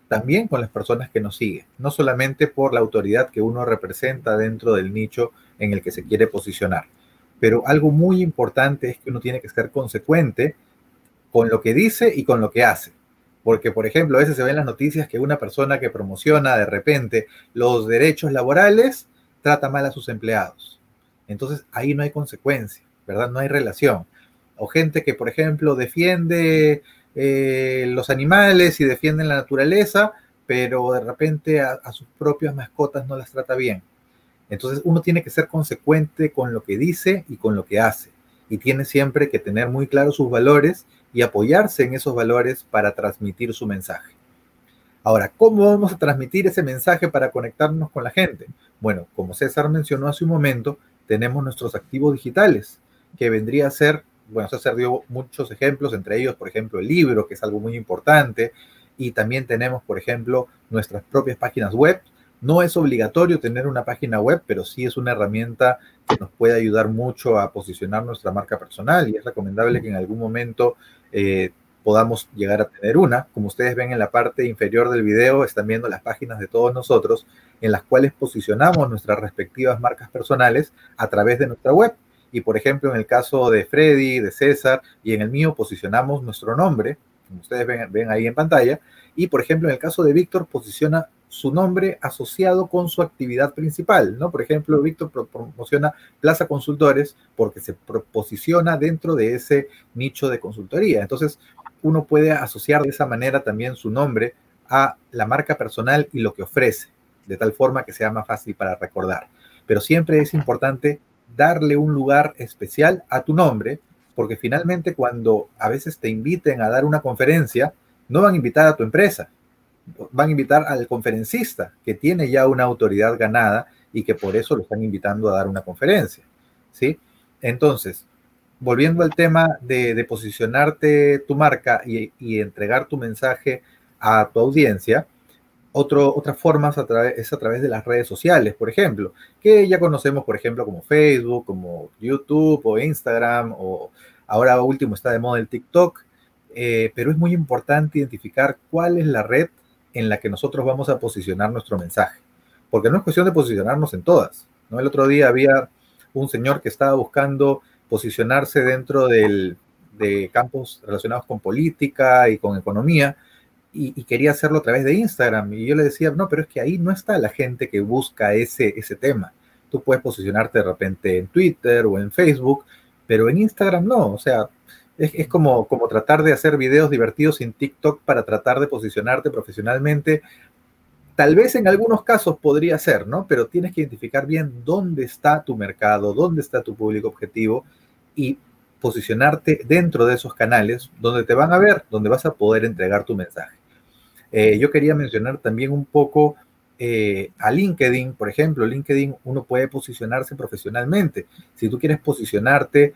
también con las personas que nos siguen, no solamente por la autoridad que uno representa dentro del nicho en el que se quiere posicionar. Pero algo muy importante es que uno tiene que ser consecuente con lo que dice y con lo que hace. Porque, por ejemplo, a veces se ven las noticias que una persona que promociona de repente los derechos laborales trata mal a sus empleados. Entonces, ahí no hay consecuencia, ¿verdad? No hay relación. O gente que, por ejemplo, defiende eh, los animales y defiende la naturaleza, pero de repente a, a sus propias mascotas no las trata bien. Entonces, uno tiene que ser consecuente con lo que dice y con lo que hace. Y tiene siempre que tener muy claros sus valores y apoyarse en esos valores para transmitir su mensaje. Ahora, ¿cómo vamos a transmitir ese mensaje para conectarnos con la gente? Bueno, como César mencionó hace un momento, tenemos nuestros activos digitales, que vendría a ser, bueno, César dio muchos ejemplos, entre ellos, por ejemplo, el libro, que es algo muy importante, y también tenemos, por ejemplo, nuestras propias páginas web. No es obligatorio tener una página web, pero sí es una herramienta que nos puede ayudar mucho a posicionar nuestra marca personal y es recomendable que en algún momento eh, podamos llegar a tener una. Como ustedes ven en la parte inferior del video, están viendo las páginas de todos nosotros en las cuales posicionamos nuestras respectivas marcas personales a través de nuestra web. Y por ejemplo, en el caso de Freddy, de César y en el mío posicionamos nuestro nombre, como ustedes ven, ven ahí en pantalla. Y por ejemplo, en el caso de Víctor, posiciona su nombre asociado con su actividad principal, ¿no? Por ejemplo, Víctor promociona Plaza Consultores porque se posiciona dentro de ese nicho de consultoría. Entonces, uno puede asociar de esa manera también su nombre a la marca personal y lo que ofrece, de tal forma que sea más fácil para recordar. Pero siempre es importante darle un lugar especial a tu nombre, porque finalmente cuando a veces te inviten a dar una conferencia, no van a invitar a tu empresa, van a invitar al conferencista que tiene ya una autoridad ganada y que por eso lo están invitando a dar una conferencia, ¿sí? Entonces, volviendo al tema de, posicionarte tu marca y, entregar tu mensaje a tu audiencia, otro, otra forma es a, través, es a través de las redes sociales, por ejemplo, que ya conocemos, por ejemplo, como Facebook, como YouTube o Instagram, o ahora último está de moda el TikTok, eh, pero es muy importante identificar cuál es la red en la que nosotros vamos a posicionar nuestro mensaje. Porque no es cuestión de posicionarnos en todas. ¿no? El otro día había un señor que estaba buscando posicionarse dentro del, de campos relacionados con política y con economía y, quería hacerlo a través de Instagram. Y yo le decía, no, pero es que ahí no está la gente que busca ese, ese tema. Tú puedes posicionarte de repente en Twitter o en Facebook, pero en Instagram no. O sea, es, como, como tratar de hacer videos divertidos en TikTok para tratar de posicionarte profesionalmente. Tal vez en algunos casos podría ser, ¿no? Pero tienes que identificar bien dónde está tu mercado, dónde está tu público objetivo y posicionarte dentro de esos canales donde te van a ver, donde vas a poder entregar tu mensaje. Eh, yo quería mencionar también un poco eh, a LinkedIn, por ejemplo, LinkedIn uno puede posicionarse profesionalmente. Si tú quieres posicionarte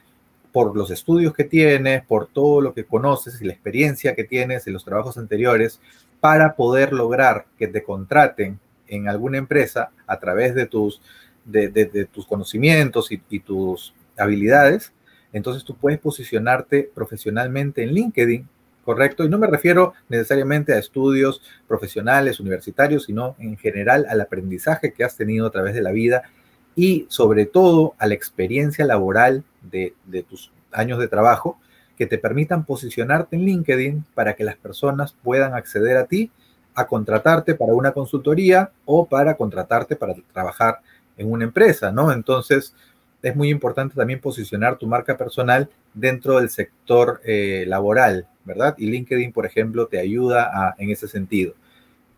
por los estudios que tienes, por todo lo que conoces y la experiencia que tienes en los trabajos anteriores, para poder lograr que te contraten en alguna empresa a través de tus, de, tus conocimientos y, y tus habilidades, entonces tú puedes posicionarte profesionalmente en LinkedIn, ¿correcto? Y no me refiero necesariamente a estudios profesionales, universitarios, sino en general al aprendizaje que has tenido a través de la vida y sobre todo a la experiencia laboral de, tus años de trabajo que te permitan posicionarte en LinkedIn para que las personas puedan acceder a ti, a contratarte para una consultoría o para contratarte para trabajar en una empresa, ¿no? Entonces, es muy importante también posicionar tu marca personal dentro del sector eh, laboral, ¿verdad? Y LinkedIn, por ejemplo, te ayuda en ese sentido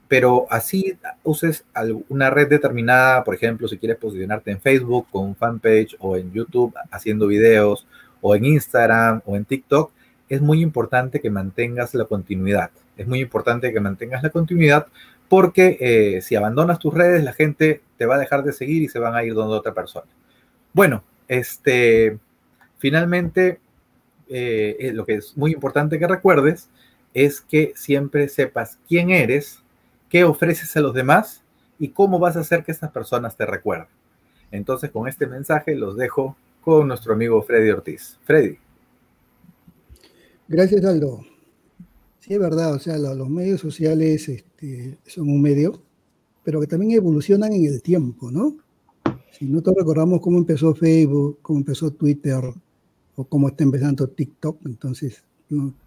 pero así uses una red determinada, por ejemplo, si quieres posicionarte en Facebook con un fanpage o en YouTube haciendo videos o en Instagram o en TikTok, es muy importante que mantengas la continuidad. es muy importante que mantengas la continuidad porque eh, si abandonas tus redes, la gente te va a dejar de seguir y se van a ir donde otra persona. Bueno, este, finalmente, eh, eh, lo que es muy importante que recuerdes es que siempre sepas quién eres, qué ofreces a los demás y cómo vas a hacer que estas personas te recuerden. Entonces, con este mensaje los dejo con nuestro amigo Freddy Ortiz. Freddy. Gracias, Aldo. Sí, es verdad, o sea, los, medios sociales este, son un medio, pero que también evolucionan en el tiempo, ¿no? Si nosotros recordamos cómo empezó Facebook, cómo empezó Twitter, o cómo está empezando TikTok, entonces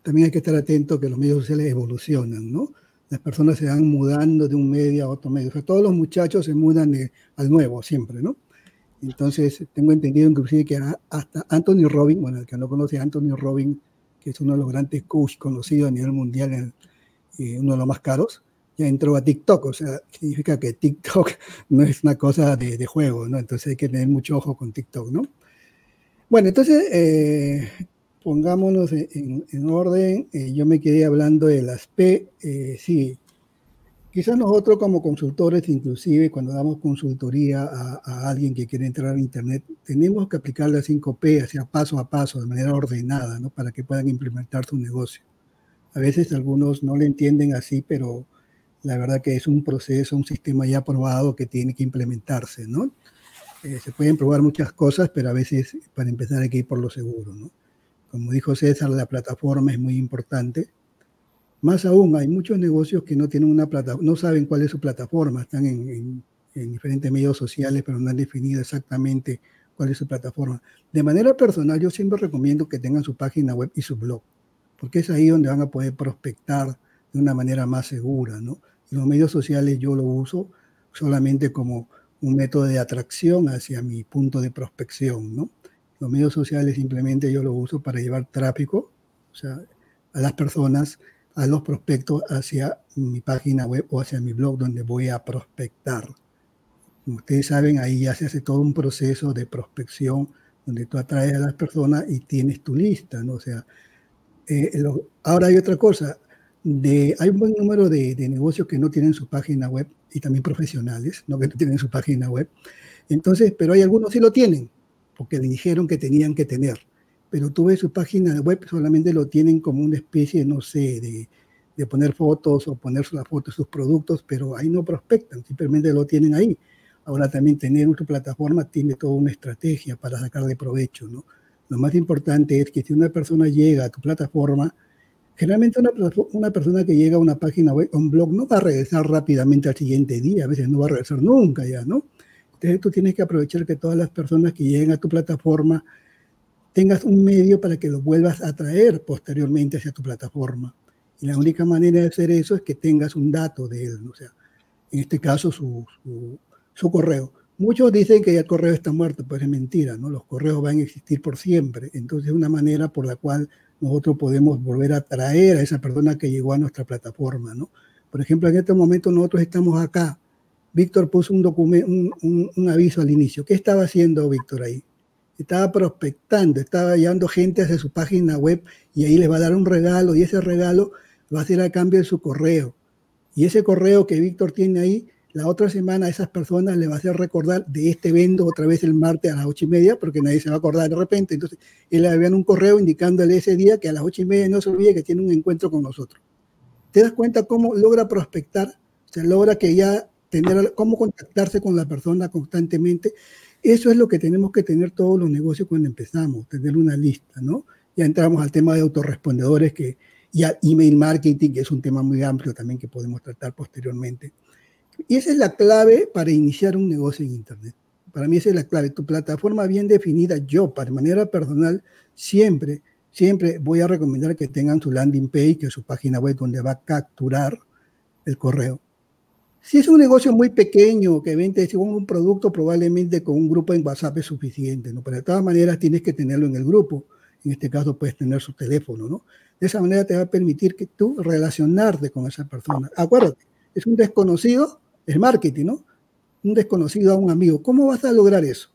también hay que estar atento que los medios sociales evolucionan, ¿no? Las personas se van mudando de un medio a otro medio. O sea, todos los muchachos se mudan al nuevo siempre, ¿no? Entonces, tengo entendido inclusive que hasta Anthony Robin, bueno, el que no conoce Anthony Robin, que es uno de los grandes coaches conocidos a nivel mundial, eh, uno de los más caros, ya entró a TikTok. O sea, significa que TikTok no es una cosa de, juego, ¿no? Entonces hay que tener mucho ojo con TikTok, ¿no? Bueno, entonces, eh, pongámonos en, orden. Eh, yo me quedé hablando de las P. sí, Quizás nosotros como consultores, inclusive cuando damos consultoría a, alguien que quiere entrar a Internet, tenemos que aplicar las 5P, hacia paso a paso, de manera ordenada, ¿no? para que puedan implementar su negocio. A veces algunos no le entienden así, pero la verdad que es un proceso, un sistema ya aprobado que tiene que implementarse. ¿no? Eh, se pueden probar muchas cosas, pero a veces para empezar hay que ir por lo seguro. ¿no? Como dijo César, la plataforma es muy importante más aún, hay muchos negocios que no tienen una plataforma, no saben cuál es su plataforma, están en, diferentes medios sociales, pero no han definido exactamente cuál es su plataforma. De manera personal, yo siempre recomiendo que tengan su página web y su blog, porque es ahí donde van a poder prospectar de una manera más segura, ¿no? los medios sociales yo lo uso solamente como un método de atracción hacia mi punto de prospección, ¿no? Los medios sociales simplemente yo lo uso para llevar tráfico, o sea, a las personas a los prospectos hacia mi página web o hacia mi blog donde voy a prospectar. Como ustedes saben, ahí ya se hace todo un proceso de prospección donde tú atraes a las personas y tienes tu lista, ¿no? O sea, eh, ahora hay otra cosa, de, hay un buen número de, de, negocios que no tienen su página web y también profesionales, ¿no? que no tienen su página web. Entonces, pero hay algunos sí lo tienen, porque le dijeron que tenían que tener pero tú ves su página web, solamente lo tienen como una especie, no sé, de, de poner fotos o poner la foto de sus productos, pero ahí no prospectan, simplemente lo tienen ahí. Ahora también tener una plataforma tiene toda una estrategia para sacarle provecho, ¿no? Lo más importante es que si una persona llega a tu plataforma, generalmente una, una persona que llega a una página web, a un blog, no va a regresar rápidamente al siguiente día, a veces no va a regresar nunca ya, ¿no? Entonces tú tienes que aprovechar que todas las personas que lleguen a tu plataforma tengas un medio para que lo vuelvas a traer posteriormente hacia tu plataforma. Y la única manera de hacer eso es que tengas un dato de él, o sea, en este caso su, su, correo. Muchos dicen que el correo está muerto, pero es mentira, ¿no? Los correos van a existir por siempre. Entonces es una manera por la cual nosotros podemos volver a traer a esa persona que llegó a nuestra plataforma, ¿no? Por ejemplo, en este momento nosotros estamos acá. Víctor puso un, documento, un, un aviso al inicio. ¿Qué estaba haciendo Víctor ahí? Estaba prospectando, estaba llevando gente hacia su página web y ahí les va a dar un regalo y ese regalo va a ser a cambio de su correo. Y ese correo que Víctor tiene ahí, la otra semana a esas personas le va a hacer recordar de este evento otra vez el martes a las ocho y media, porque nadie se va a acordar de repente. Entonces, él le envían un correo indicándole ese día que a las ocho y media no se olvide que tiene un encuentro con nosotros. ¿Te das cuenta cómo logra prospectar? Se logra que ya tener cómo contactarse con la persona constantemente eso es lo que tenemos que tener todos los negocios cuando empezamos, tener una lista, ¿no? Ya entramos al tema de autorrespondedores que, ya email marketing, que es un tema muy amplio también que podemos tratar posteriormente. Y esa es la clave para iniciar un negocio en Internet. Para mí esa es la clave. Tu plataforma bien definida, yo, para manera personal, siempre, siempre voy a recomendar que tengan su landing page, que es su página web donde va a capturar el correo. Si es un negocio muy pequeño que vende un producto, probablemente con un grupo en WhatsApp es suficiente, ¿no? Pero de todas maneras tienes que tenerlo en el grupo. En este caso puedes tener su teléfono, ¿no? De esa manera te va a permitir que tú relacionarte con esa persona. Acuérdate, es un desconocido, es marketing, ¿no? Un desconocido a un amigo. ¿Cómo vas a lograr eso?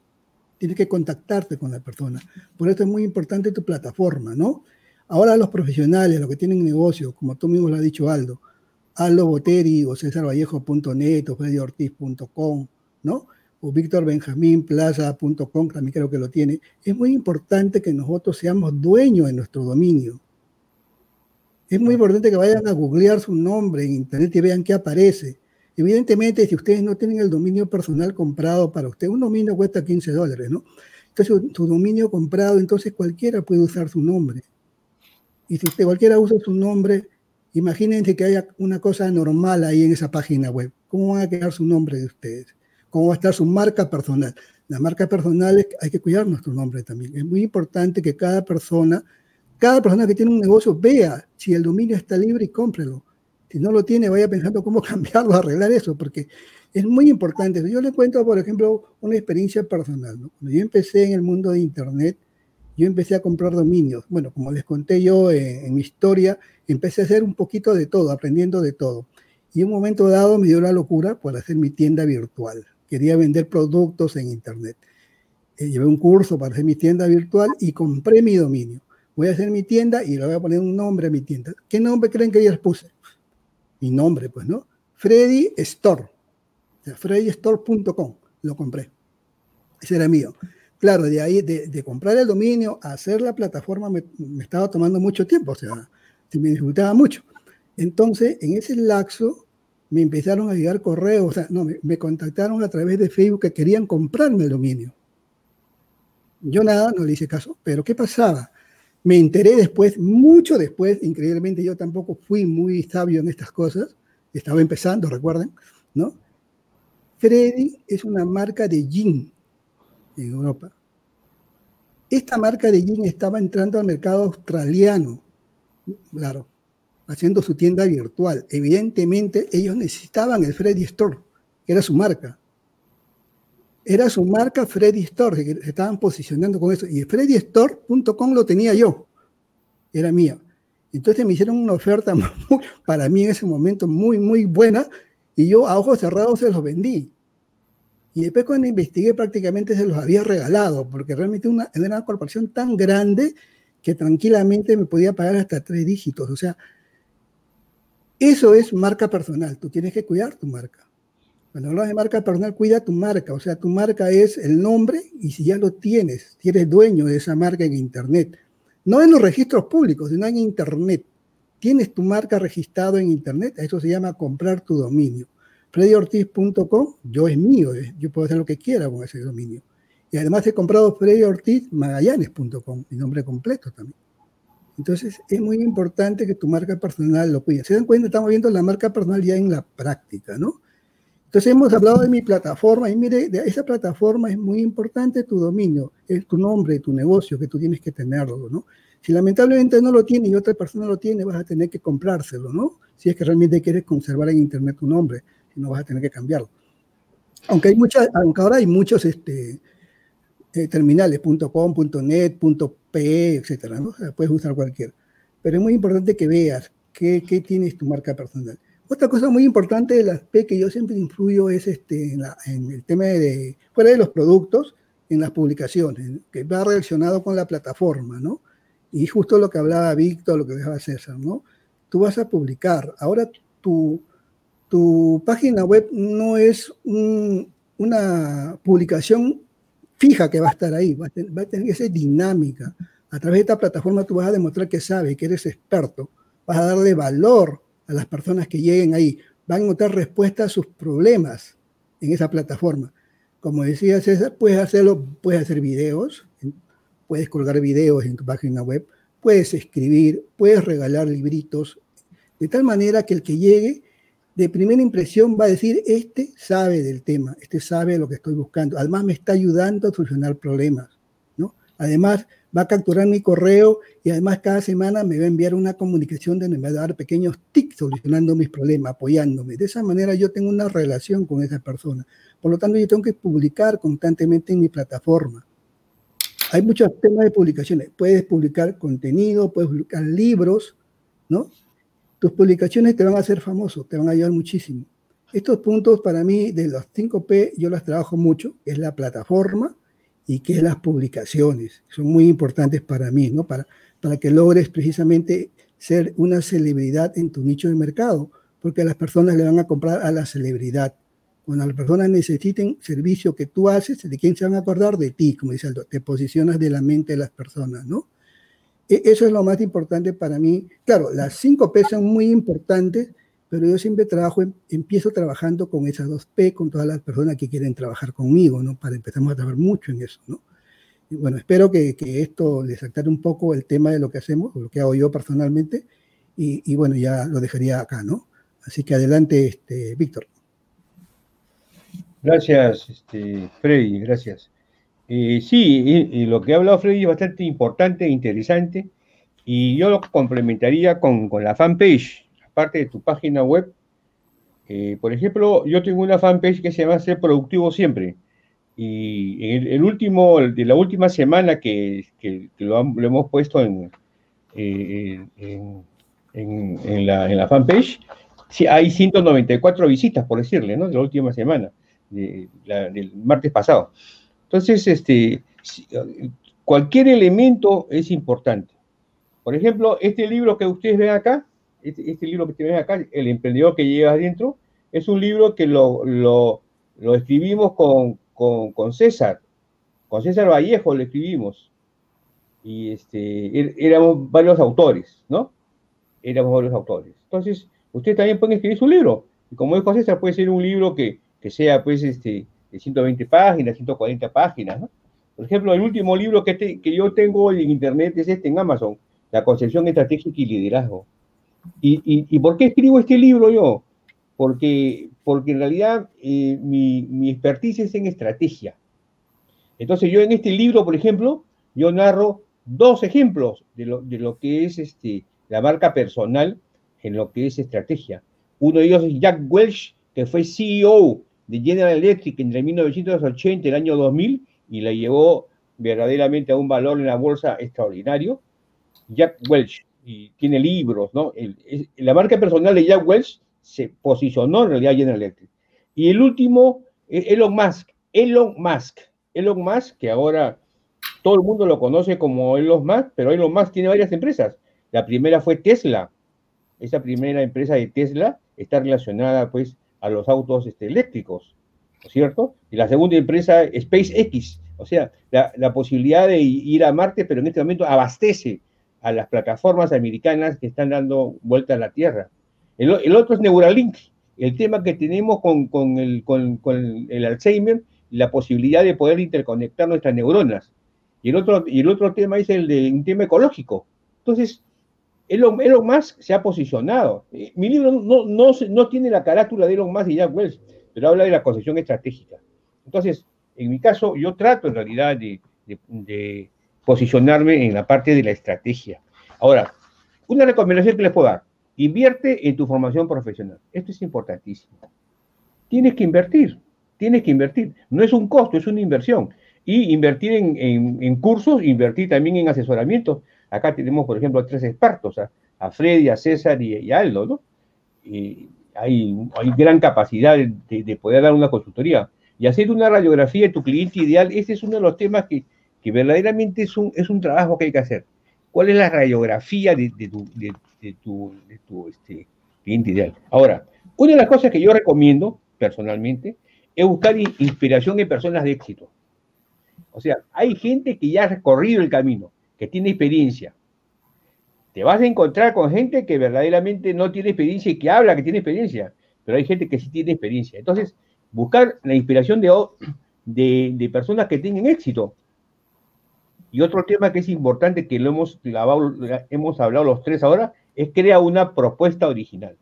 Tienes que contactarte con la persona. Por eso es muy importante tu plataforma, ¿no? Ahora los profesionales, los que tienen negocios, como tú mismo lo has dicho Aldo, Aldo Boteri o cesarvallejo.net o freddyortiz.com, ¿no? o victorbenjaminplaza.com, también creo que lo tiene, es muy importante que nosotros seamos dueños de nuestro dominio. Es muy importante que vayan a googlear su nombre en internet y vean qué aparece. Evidentemente, si ustedes no tienen el dominio personal comprado para usted, un dominio cuesta 15 dólares, ¿no? Entonces, su dominio comprado, entonces cualquiera puede usar su nombre. Y si usted cualquiera usa su nombre, imagínense que haya una cosa normal ahí en esa página web. ¿Cómo van a quedar su nombre de ustedes? cómo va a estar su marca personal. La marca personal es, hay que cuidar nuestro nombre también. Es muy importante que cada persona, cada persona que tiene un negocio vea si el dominio está libre y cómprelo. Si no lo tiene, vaya pensando cómo cambiarlo, arreglar eso, porque es muy importante. Yo le cuento, por ejemplo, una experiencia personal. Cuando yo empecé en el mundo de Internet, yo empecé a comprar dominios. Bueno, como les conté yo en, en mi historia, empecé a hacer un poquito de todo, aprendiendo de todo. Y un momento dado me dio la locura por hacer mi tienda virtual quería vender productos en Internet. Eh, llevé un curso para hacer mi tienda virtual y compré mi dominio. Voy a hacer mi tienda y le voy a poner un nombre a mi tienda. ¿Qué nombre creen que yo les puse? Mi nombre, pues, ¿no? Freddy Store. O sea, freddystore.com. Lo compré. Ese era mío. Claro, de ahí, de, comprar el dominio a hacer la plataforma, me, estaba tomando mucho tiempo, o sea, se me disfrutaba mucho. Entonces, en ese laxo, me empezaron a llegar correos, o sea, no, me, contactaron a través de Facebook que querían comprarme el dominio. Yo nada, no le hice caso, pero ¿qué pasaba? Me enteré después, mucho después, increíblemente yo tampoco fui muy sabio en estas cosas, estaba empezando, recuerden, ¿no? Freddy es una marca de gin en Europa. Esta marca de gin estaba entrando al mercado australiano, claro, haciendo su tienda virtual. Evidentemente, ellos necesitaban el Freddy Store, que era su marca. Era su marca Freddy Store, que se estaban posicionando con eso. Y FreddyStore.com lo tenía yo, era mío. Entonces me hicieron una oferta para mí en ese momento muy, muy buena y yo a ojos cerrados se los vendí. Y después cuando investigué prácticamente se los había regalado, porque realmente una, era una corporación tan grande que tranquilamente me podía pagar hasta tres dígitos. O sea, eso es marca personal. Tú tienes que cuidar tu marca. Cuando hablas de marca personal, cuida tu marca. O sea, tu marca es el nombre y si ya lo tienes, si eres dueño de esa marca en Internet, no en los registros públicos, sino en Internet. Tienes tu marca registrado en Internet, eso se llama comprar tu dominio. FreddyOrtiz.com, yo es mío, yo puedo hacer lo que quiera con ese dominio. Y además he comprado FreddyOrtizMagallanes.com, mi nombre completo también. Entonces, es muy importante que tu marca personal lo cuide. ¿Se dan cuenta? Estamos viendo la marca personal ya en la práctica, ¿no? Entonces, hemos hablado de mi plataforma y mire, de esa plataforma es muy importante tu dominio, es tu nombre, tu negocio, que tú tienes que tenerlo, ¿no? Si lamentablemente no lo tiene y otra persona lo tiene, vas a tener que comprárselo, ¿no? Si es que realmente quieres conservar en Internet tu nombre, no vas a tener que cambiarlo. Aunque hay muchas, ahora hay muchos este, eh, terminales, .com, .net, .pe, etcétera, ¿no? puedes usar cualquiera. Pero es muy importante que veas qué, qué tienes tu marca personal. Otra cosa muy importante de las P que yo siempre influyo es este, en, el tema de, fuera de los productos, en las publicaciones, que va relacionado con la plataforma, ¿no? Y justo lo que hablaba Víctor, lo que hablaba César, ¿no? Tú vas a publicar. Ahora tu, tu página web no es un, una publicación fija que va a estar ahí, va a, tener, va que ser dinámica. A través de esta plataforma tú vas a demostrar que sabes, que eres experto, vas a darle valor a las personas que lleguen ahí, van a encontrar respuestas a sus problemas en esa plataforma. Como decía César, puedes hacerlo, puedes hacer videos, puedes colgar videos en tu página web, puedes escribir, puedes regalar libritos, de tal manera que el que llegue de primera impresión va a decir, este sabe del tema, este sabe lo que estoy buscando, además me está ayudando a solucionar problemas, ¿no? Además va a capturar mi correo y además cada semana me va a enviar una comunicación donde me va a dar pequeños tics solucionando mis problemas, apoyándome. De esa manera yo tengo una relación con esa persona. Por lo tanto, yo tengo que publicar constantemente en mi plataforma. Hay muchos temas de publicaciones. Puedes publicar contenido, puedes publicar libros, ¿no? Tus publicaciones te van a hacer famoso, te van a ayudar muchísimo. Estos puntos para mí de los 5P yo las trabajo mucho, es la plataforma y que es las publicaciones. Son muy importantes para mí, ¿no? Para, para que logres precisamente ser una celebridad en tu nicho de mercado, porque las personas le van a comprar a la celebridad. Cuando las personas necesiten servicio que tú haces, ¿de quién se van a acordar? De ti, como dice Aldo, te posicionas de la mente de las personas, ¿no? E, eso es lo más importante para mí. Claro, las cinco P son muy importantes, pero yo siempre trabajo, empiezo trabajando con esas dos P, con todas las personas que quieren trabajar conmigo, ¿no? Para empezar a trabajar mucho en eso, ¿no? Y bueno, espero que, que, esto les aclare un poco el tema de lo que hacemos, lo que hago yo personalmente, y, y bueno, ya lo dejaría acá, ¿no? Así que adelante, este, Víctor. Gracias, este, Freddy, gracias. Eh, sí, lo que ha hablado Freddy es bastante importante e interesante, y yo lo complementaría con, con la fanpage parte de tu página web. Eh, por ejemplo, yo tengo una fanpage que se llama Ser Productivo Siempre. Y en el, último, de la última semana que, lo, hemos puesto en, eh, en, en, la, en, la, fanpage, hay 194 visitas, por decirle, ¿no? De la última semana, de, del martes pasado. Entonces, este, cualquier elemento es importante. Por ejemplo, este libro que ustedes ven acá, este, este, libro que tienes acá, El emprendedor que lleva adentro, es un libro que lo, lo, lo escribimos con, con, con, César, con César Vallejo lo escribimos. Y este, er, éramos varios autores, ¿no? Éramos varios autores. Entonces, ustedes también pueden escribir su libro. Y como dijo César, puede ser un libro que, que sea, pues, este, de 120 páginas, 140 páginas, ¿no? Por ejemplo, el último libro que, que yo tengo en internet es este en Amazon, La concepción estratégica y liderazgo. ¿Y, por qué escribo este libro yo? Porque, porque en realidad eh, mi, mi expertise es en estrategia. Entonces yo en este libro, por ejemplo, yo narro dos ejemplos de lo, de lo que es este, la marca personal en lo que es estrategia. Uno de ellos es Jack Welch, que fue CEO de General Electric entre 1980 y el año 2000 y la llevó verdaderamente a un valor en la bolsa extraordinario. Jack Welch, y tiene libros, ¿no? la marca personal de Jack Welch se posicionó en realidad General Electric. Y el último, e, Elon Musk. Elon Musk. Elon Musk, que ahora todo el mundo lo conoce como Elon Musk, pero Elon Musk tiene varias empresas. La primera fue Tesla. Esa primera empresa de Tesla está relacionada, pues, a los autos este, eléctricos, ¿no es cierto? Y la segunda empresa, SpaceX, o sea, la, la posibilidad de ir a Marte, pero en este momento abastece a las plataformas americanas que están dando vuelta a la Tierra. El, otro es Neuralink, el tema que tenemos con, con, el, con, con, el, Alzheimer la posibilidad de poder interconectar nuestras neuronas. Y el otro, y el otro tema es el de un tema ecológico. Entonces, Elon, Elon Musk se ha posicionado. Eh, mi libro no, no, no tiene la carátula de Elon Musk y Jack Welch, pero habla de la concepción estratégica. Entonces, en mi caso, yo trato en realidad de, de posicionarme en la parte de la estrategia. Ahora, una recomendación que les puedo dar, invierte en tu formación profesional. Esto es importantísimo. Tienes que invertir, tienes que invertir. No es un costo, es una inversión. Y invertir en, cursos, invertir también en asesoramiento. Acá tenemos, por ejemplo, a tres expertos, a, Freddy, a César y, a Aldo, ¿no? Y hay, gran capacidad de, de, poder dar una consultoría. Y hacer una radiografía de tu cliente ideal, ese es uno de los temas que, que verdaderamente es un, es un trabajo que hay que hacer. ¿Cuál es la radiografía de, tu, de, tu, de tu este, cliente ideal? Ahora, una de las cosas que yo recomiendo personalmente es buscar inspiración en personas de éxito. O sea, hay gente que ya ha recorrido el camino, que tiene experiencia. Te vas a encontrar con gente que verdaderamente no tiene experiencia y que habla que tiene experiencia, pero hay gente que sí tiene experiencia. Entonces, buscar la inspiración de, de, personas que tengan éxito. Y otro tema que es importante, que lo hemos, hemos hablado los tres ahora, es crea una propuesta original.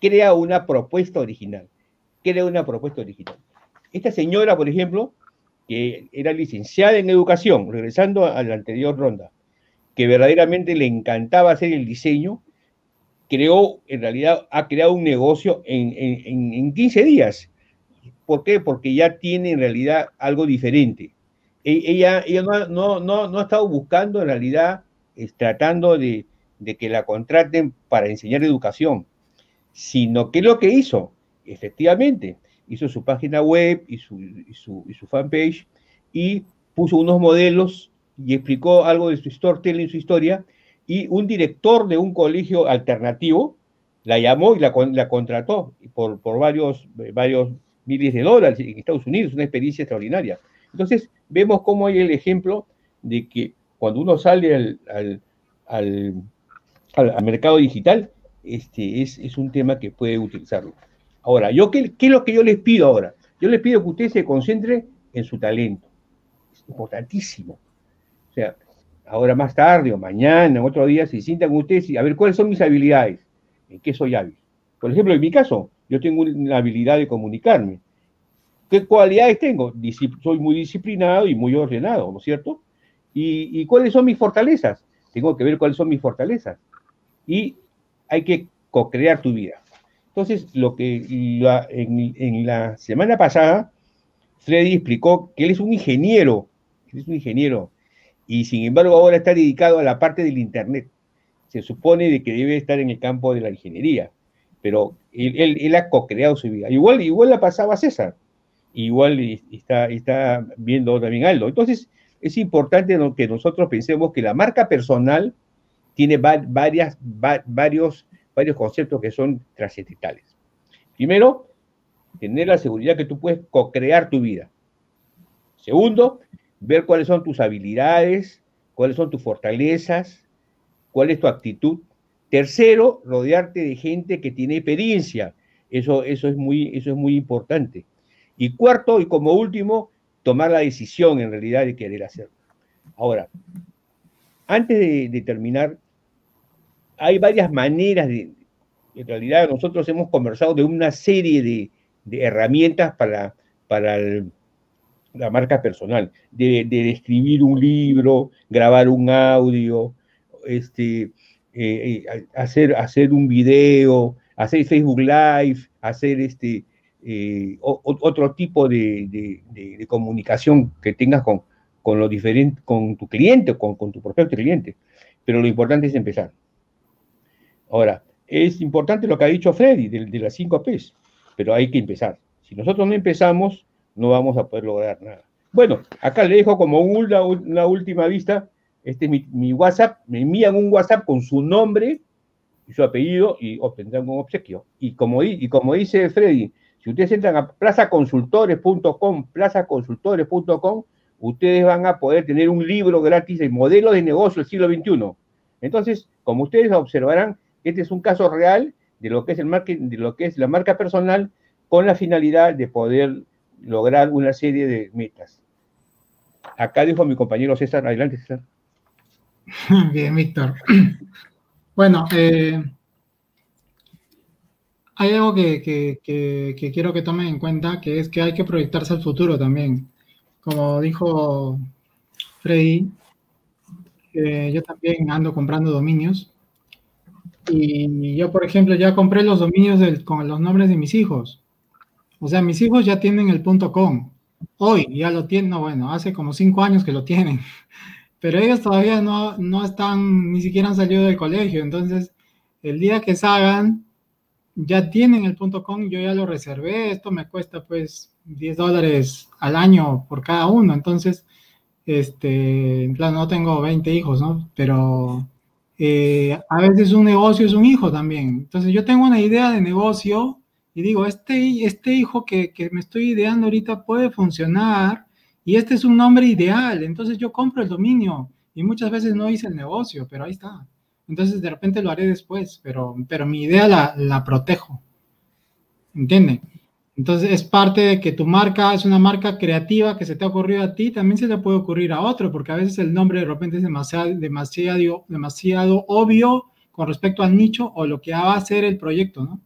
Crea una propuesta original. Crea una propuesta original. Esta señora, por ejemplo, que era licenciada en educación, regresando a la anterior ronda, que verdaderamente le encantaba hacer el diseño, creó, en realidad, ha creado un negocio en, en, en 15 días. ¿Por qué? Porque ya tiene en realidad algo diferente e, ella, ella no, no, no, ha estado buscando en realidad, tratando de, que la contraten para enseñar educación, sino que lo que hizo, efectivamente, hizo su página web y su, y su, fanpage y puso unos modelos y explicó algo de su storytelling, su historia, y un director de un colegio alternativo la llamó y la, contrató por, varios, varios miles de dólares en Estados Unidos, una experiencia extraordinaria. Entonces, vemos cómo hay el ejemplo de que cuando uno sale al, mercado digital, este, es, es, un tema que puede utilizarlo. Ahora, yo ¿qué, ¿qué es lo que yo les pido ahora? Yo les pido que usted se concentre en su talento. Es importantísimo. O sea, ahora más tarde o mañana, otro día, se sientan ustedes y a ver cuáles son mis habilidades, en qué soy hábil. Por ejemplo, en mi caso, yo tengo una habilidad de comunicarme. ¿Qué cualidades tengo? soy muy disciplinado y muy ordenado, ¿no es cierto? ¿Y, cuáles son mis fortalezas? Tengo que ver cuáles son mis fortalezas. Y hay que co-crear tu vida. Entonces, lo que en, en, la semana pasada, Freddy explicó que él es un ingeniero, es un ingeniero, y sin embargo ahora está dedicado a la parte del Internet. Se supone de que debe estar en el campo de la ingeniería, pero él, él, ha co-creado su vida. Igual, igual la pasaba César, igual está, está viendo también Aldo. Entonces, es importante que nosotros pensemos que la marca personal tiene varias, varios, varios conceptos que son trascendentales. Primero, tener la seguridad que tú puedes co-crear tu vida. Segundo, ver cuáles son tus habilidades, cuáles son tus fortalezas, cuál es tu actitud. Tercero, rodearte de gente que tiene experiencia. Eso, es muy importante. Y cuarto, y como último, tomar la decisión en realidad de querer hacerlo. Ahora, antes de, terminar, hay varias maneras de, en realidad nosotros hemos conversado de una serie de, herramientas para, para la marca personal, de, escribir un libro, grabar un audio, este, eh, eh, hacer, hacer un video, hacer Facebook Live, hacer este, eh, otro tipo de, de, comunicación que tengas con, con, lo diferente, con tu cliente, con, con tu propio cliente. Pero lo importante es empezar. Ahora, es importante lo que ha dicho Freddy de, las 5 P's, pero hay que empezar. Si nosotros no empezamos, no vamos a poder lograr nada. Bueno, acá le dejo como una, una última vista, este es mi, WhatsApp, me envían un WhatsApp con su nombre y su apellido y obtendrán un obsequio. Y como, y como dice Freddy, si ustedes entran a plazaconsultores.com, plazaconsultores.com, ustedes van a poder tener un libro gratis de modelos de negocio del siglo XXI. Entonces, como ustedes observarán, este es un caso real de lo que es el marketing, de lo que es la marca personal con la finalidad de poder lograr una serie de metas. Acá dijo mi compañero César, adelante César. Bien, Víctor. Bueno, eh, hay algo que, quiero que tomen en cuenta, que es que hay que proyectarse al futuro también. Como dijo Freddy, yo también ando comprando dominios. Y yo, por ejemplo, ya compré los dominios con los nombres de mis hijos. O sea, mis hijos ya tienen el punto .com. Hoy ya lo tienen, no, bueno, hace como cinco años que lo tienen. Pero ellos todavía no, no están, ni siquiera han salido del colegio. Entonces, el día que salgan, ya tienen el punto .com, yo ya lo reservé. Esto me cuesta pues 10 dólares al año por cada uno. Entonces, este, en plan, no tengo 20 hijos, ¿no? Pero eh, a veces un negocio es un hijo también. Entonces, yo tengo una idea de negocio y digo, este, este hijo que, me estoy ideando ahorita puede funcionar y este es un nombre ideal, entonces yo compro el dominio y muchas veces no hice el negocio, pero ahí está. Entonces de repente lo haré después, pero, pero mi idea la, la protejo. ¿Entienden? Entonces es parte de que tu marca es una marca creativa que se te ha ocurrido a ti, también se le puede ocurrir a otro, porque a veces el nombre de repente es demasiado, demasiado, obvio con respecto al nicho o lo que va a ser el proyecto, ¿no?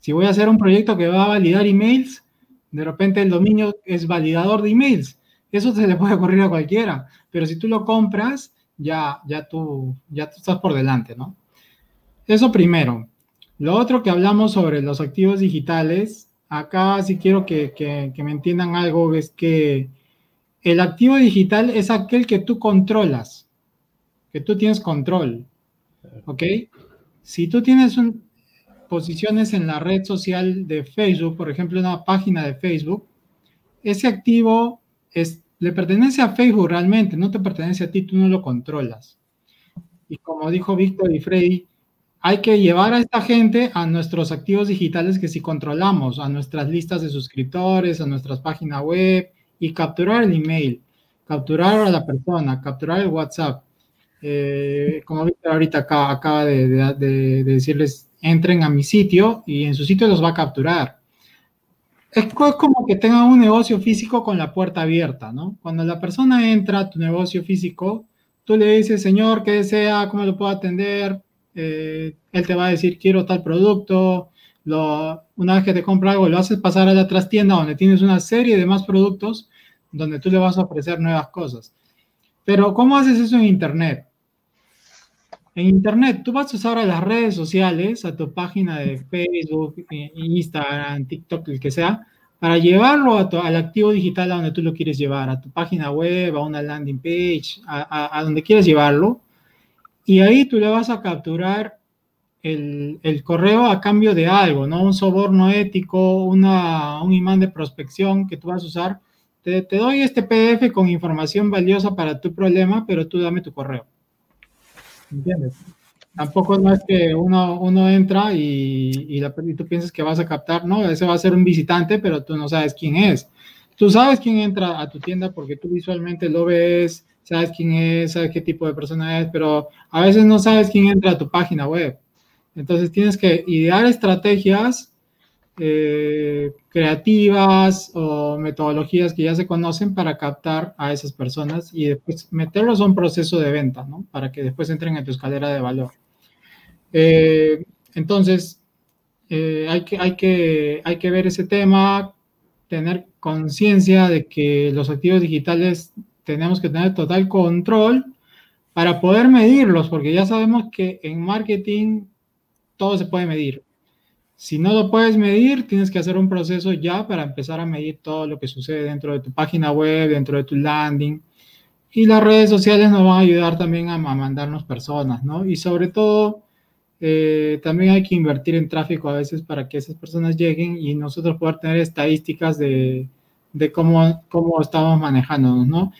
Si voy a hacer un proyecto que va a validar emails, de repente el dominio es validador de emails. Eso se le puede ocurrir a cualquiera, pero si tú lo compras, ya, ya, tú, ya estás por delante, ¿no? Eso primero. Lo otro que hablamos sobre los activos digitales, acá sí quiero que, me entiendan algo, es que el activo digital es aquel que tú controlas, que tú tienes control, ¿ok? Si tú tienes posiciones en la red social de Facebook, por ejemplo, una página de Facebook, ese activo le pertenece a Facebook realmente, no te pertenece a ti, tú no lo controlas. Y como dijo Víctor y Freddy, hay que llevar a esta gente a nuestros activos digitales que si controlamos, a nuestras listas de suscriptores, a nuestras páginas web y capturar el email, capturar a la persona, capturar el WhatsApp. Eh, como ahorita acaba, de decirles, entren a mi sitio y en su sitio los va a capturar es como que tenga un negocio físico con la puerta abierta, ¿no? Cuando la persona entra a tu negocio físico, tú le dices, señor, ¿qué desea? ¿Cómo lo puedo atender? Eh, él te va a decir, quiero tal producto. una vez que te compra algo, lo haces pasar a la trastienda donde tienes una serie de más productos donde tú le vas a ofrecer nuevas cosas. Pero, ¿cómo haces eso en Internet? En Internet, tú vas a usar a las redes sociales, a tu página de Facebook, Instagram, TikTok, el que sea, para llevarlo al activo digital a donde tú lo quieres llevar, a tu página web, a una landing page, a, donde quieres llevarlo. Y ahí tú le vas a capturar el, correo a cambio de algo, ¿no? Un soborno ético, una, un imán de prospección que tú vas a usar. Te, te doy este PDF con información valiosa para tu problema, pero tú dame tu correo. ¿Entiendes? Tampoco no es que uno, uno entra y, y, la, tú piensas que vas a captar, no, ese va a ser un visitante, pero tú no sabes quién es. Tú sabes quién entra a tu tienda porque tú visualmente lo ves, sabes quién es, sabes qué tipo de persona es, pero a veces no sabes quién entra a tu página web. Entonces tienes que idear estrategias eh, creativas o metodologías que ya se conocen para captar a esas personas y después meterlos a un proceso de venta, ¿no? Para que después entren en tu escalera de valor. Eh, entonces, eh, hay, que, hay, que, hay que ver ese tema, tener conciencia de que los activos digitales tenemos que tener total control para poder medirlos, porque ya sabemos que en marketing todo se puede medir. Si no lo puedes medir, tienes que hacer un proceso ya para empezar a medir todo lo que sucede dentro de tu página web, dentro de tu landing. Y las redes sociales nos van a ayudar también a, mandarnos personas, ¿no? Y sobre todo, eh, también hay que invertir en tráfico a veces para que esas personas lleguen y nosotros poder tener estadísticas de, de cómo, cómo estamos manejándonos, ¿no?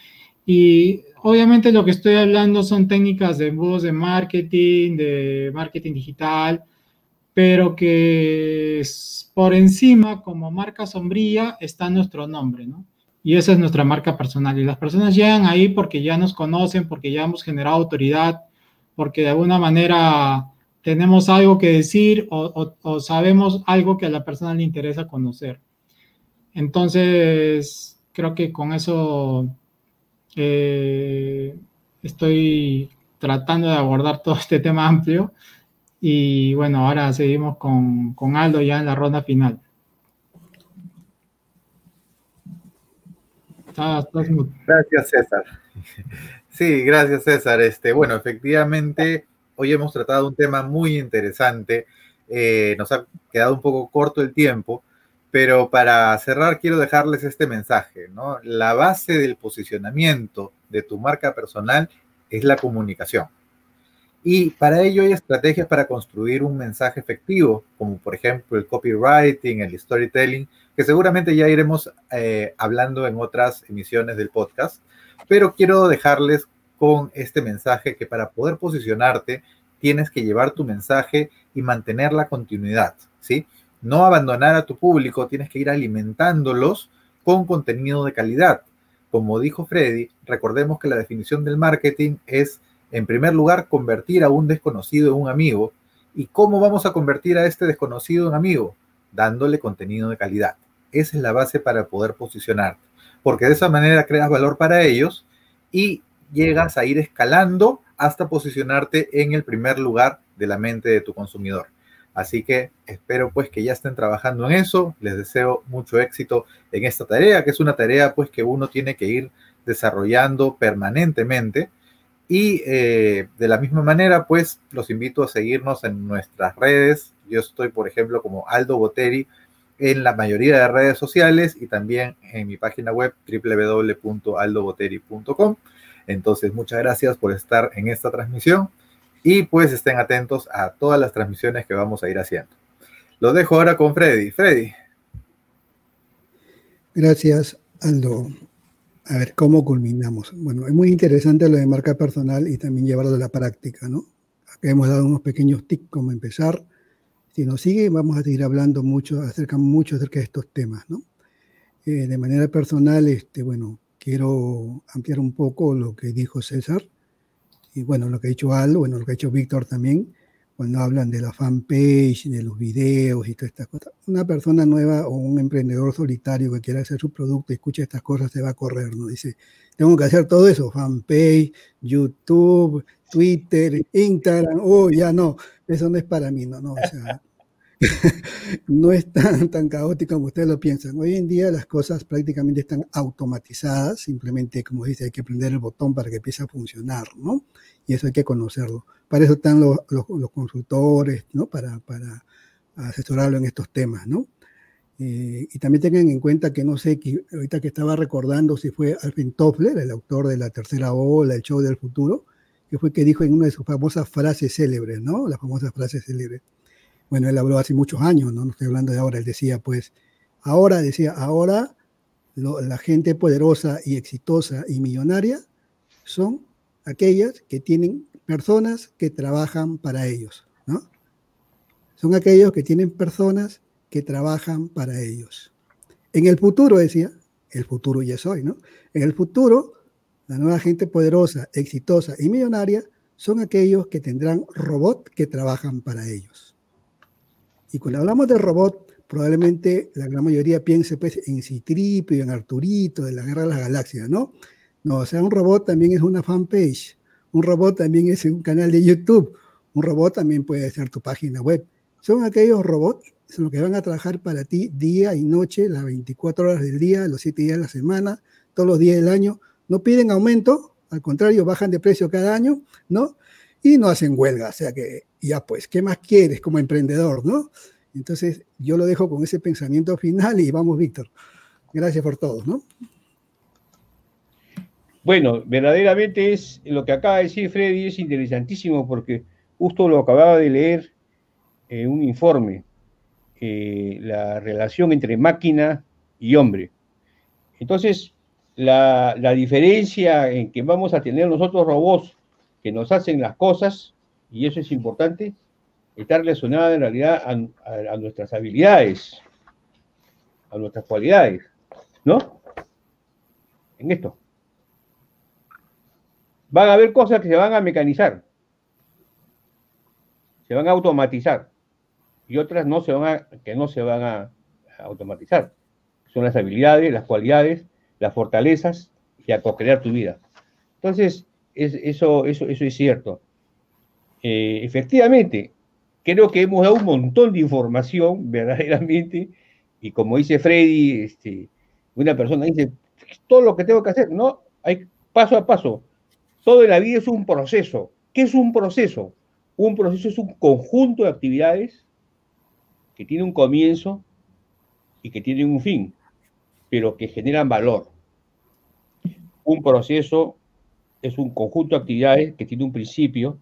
Y obviamente lo que estoy hablando son técnicas de embudos de marketing, de marketing digital, pero que por encima, como marca sombría, está nuestro nombre, ¿no? Y esa es nuestra marca personal. Y las personas llegan ahí porque ya nos conocen, porque ya hemos generado autoridad, porque de alguna manera tenemos algo que decir o, sabemos algo que a la persona le interesa conocer. Entonces, creo que con eso eh, estoy tratando de abordar todo este tema amplio. Y bueno, ahora seguimos con, Aldo ya en la ronda final. Gracias, César. Sí, gracias, César. Este, bueno, efectivamente, hoy hemos tratado un tema muy interesante. Eh, nos ha quedado un poco corto el tiempo, pero para cerrar quiero dejarles este mensaje, ¿no? La base del posicionamiento de tu marca personal es la comunicación. Y para ello hay estrategias para construir un mensaje efectivo, como por ejemplo el copywriting, el storytelling, que seguramente ya iremos eh, hablando en otras emisiones del podcast. Pero quiero dejarles con este mensaje que para poder posicionarte tienes que llevar tu mensaje y mantener la continuidad, ¿sí? No abandonar a tu público, tienes que ir alimentándolos con contenido de calidad. Como dijo Freddy, recordemos que la definición del marketing es en primer lugar, convertir a un desconocido en un amigo. ¿Y cómo vamos a convertir a este desconocido en amigo? Dándole contenido de calidad. Esa es la base para poder posicionarte, porque de esa manera creas valor para ellos y llegas a ir escalando hasta posicionarte en el primer lugar de la mente de tu consumidor. Así que espero pues que ya estén trabajando en eso. Les deseo mucho éxito en esta tarea, que es una tarea pues que uno tiene que ir desarrollando permanentemente y eh, de la misma manera, pues los invito a seguirnos en nuestras redes. Yo estoy, por ejemplo, como Aldo Boteri en la mayoría de redes sociales y también en mi página web www.aldoboteri.com. Entonces, muchas gracias por estar en esta transmisión y pues estén atentos a todas las transmisiones que vamos a ir haciendo. Lo dejo ahora con Freddy. Freddy. Gracias, Aldo. A ver, ¿cómo culminamos? Bueno, es muy interesante lo de marca personal y también llevarlo a la práctica, ¿no? Acá hemos dado unos pequeños tips como empezar. Si nos sigue, vamos a seguir hablando mucho, acerca, mucho acerca de estos temas, ¿no? Eh, de manera personal, este, bueno, quiero ampliar un poco lo que dijo César y bueno, lo que ha dicho Al, bueno, lo que ha dicho Víctor también, cuando hablan de la fanpage, de los videos y todas estas cosas. Una persona nueva o un emprendedor solitario que quiera hacer su producto y escucha estas cosas se va a correr, ¿no? Dice, tengo que hacer todo eso, fanpage, YouTube, Twitter, Instagram, oh, ya no, eso no es para mí, no, no, o sea, no es tan, tan caótico como ustedes lo piensan. Hoy en día las cosas prácticamente están automatizadas, simplemente, como dice, hay que prender el botón para que empiece a funcionar, ¿no? Y eso hay que conocerlo. Para eso están los, los, consultores, ¿no? Para, para asesorarlo en estos temas, ¿no? Eh, y también tengan en cuenta que no sé, que ahorita que estaba recordando si fue Alvin Toffler, el autor de La Tercera Ola, El Show del Futuro, que fue que dijo en una de sus famosas frases célebres, ¿no? Las famosas frases célebres bueno, él habló hace muchos años, ¿no? No estoy hablando de ahora, él decía, pues, ahora, decía, ahora la gente poderosa y exitosa y millonaria son aquellas que tienen personas que trabajan para ellos, ¿no? Son aquellos que tienen personas que trabajan para ellos. En el futuro, decía, el futuro ya es hoy, ¿no? En el futuro, la nueva gente poderosa, exitosa y millonaria son aquellos que tendrán robots que trabajan para ellos. Y cuando hablamos de robot, probablemente la gran mayoría piense pues, en Citripio, en Arturito, de la Guerra de las Galaxias, ¿no? No, o sea, un robot también es una fanpage, un robot también es un canal de YouTube, un robot también puede ser tu página web. Son aquellos robots son los que van a trabajar para ti día y noche, las 24 horas del día, los 7 días de la semana, todos los días del año. No piden aumento, al contrario, bajan de precio cada año, ¿no? Y no hacen huelga, o sea que ya pues, ¿qué más quieres como emprendedor, no? Entonces, yo lo dejo con ese pensamiento final y vamos, Víctor. Gracias por todo, ¿no? Bueno, verdaderamente es lo que acaba de decir Freddy, es interesantísimo porque justo lo acababa de leer en un informe, eh, la relación entre máquina y hombre. Entonces, la, la diferencia en que vamos a tener nosotros robots que nos hacen las cosas y eso es importante, está relacionada en realidad a, nuestras habilidades, a nuestras cualidades, ¿no? En esto. Van a haber cosas que se van a mecanizar, se van a automatizar, y otras no se van a, que no se van a, automatizar. Son las habilidades, las cualidades, las fortalezas y a co-crear tu vida. Entonces, eso, eso, eso es cierto. Eh, efectivamente, creo que hemos dado un montón de información verdaderamente, y como dice Freddy, este, una persona dice, todo lo que tengo que hacer, no, hay paso a paso. Todo en la vida es un proceso. ¿Qué es un proceso? Un proceso es un conjunto de actividades que tiene un comienzo y que tienen un fin, pero que generan valor. Un proceso es un conjunto de actividades que tiene un principio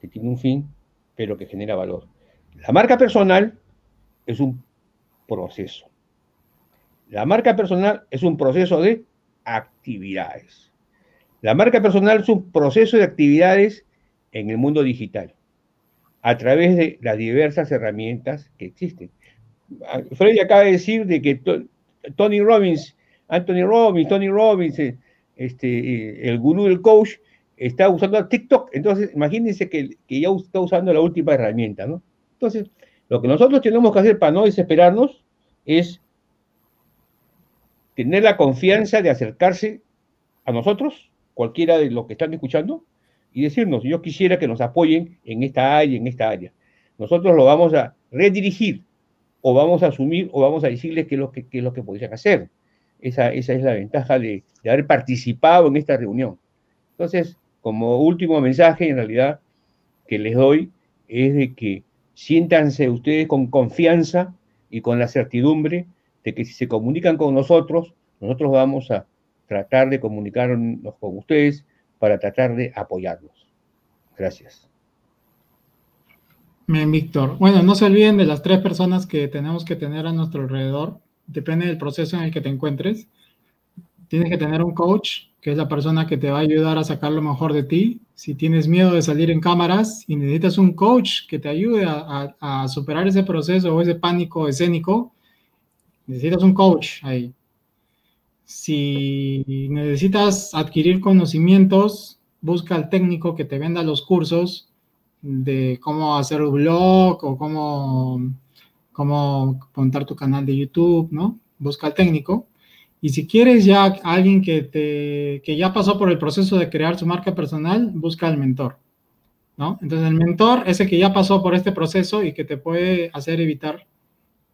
que tiene un fin, pero que genera valor. La marca personal es un proceso. La marca personal es un proceso de actividades. La marca personal es un proceso de actividades en el mundo digital, a través de las diversas herramientas que existen. Freddy acaba de decir de que Tony Robbins, Anthony Robbins, Tony Robbins, eh, este, el gurú del coach, está usando TikTok, entonces imagínense que, ya está usando la última herramienta, ¿no? Entonces, lo que nosotros tenemos que hacer para no desesperarnos es tener la confianza de acercarse a nosotros, cualquiera de los que están escuchando, y decirnos, yo quisiera que nos apoyen en esta área, en esta área. Nosotros lo vamos a redirigir, o vamos a asumir, o vamos a decirles qué es lo que, es lo que podrían hacer. Esa, esa es la ventaja de, de haber participado en esta reunión. Entonces, como último mensaje, en realidad, que les doy es de que siéntanse ustedes con confianza y con la certidumbre de que si se comunican con nosotros, nosotros vamos a tratar de comunicarnos con ustedes para tratar de apoyarlos. Gracias. Bien, Víctor. Bueno, no se olviden de las tres personas que tenemos que tener a nuestro alrededor. Depende del proceso en el que te encuentres. tienes que tener un coach, que es la persona que te va a ayudar a sacar lo mejor de ti. Si tienes miedo de salir en cámaras y necesitas un coach que te ayude a, superar ese proceso o ese pánico escénico, necesitas un coach ahí. Si necesitas adquirir conocimientos, busca al técnico que te venda los cursos de cómo hacer un blog o cómo, cómo montar tu canal de YouTube, ¿no? Busca al técnico y si quieres ya alguien que, te, que ya pasó por el proceso de crear su marca personal, busca al mentor. ¿no? Entonces el mentor es el que ya pasó por este proceso y que te puede hacer evitar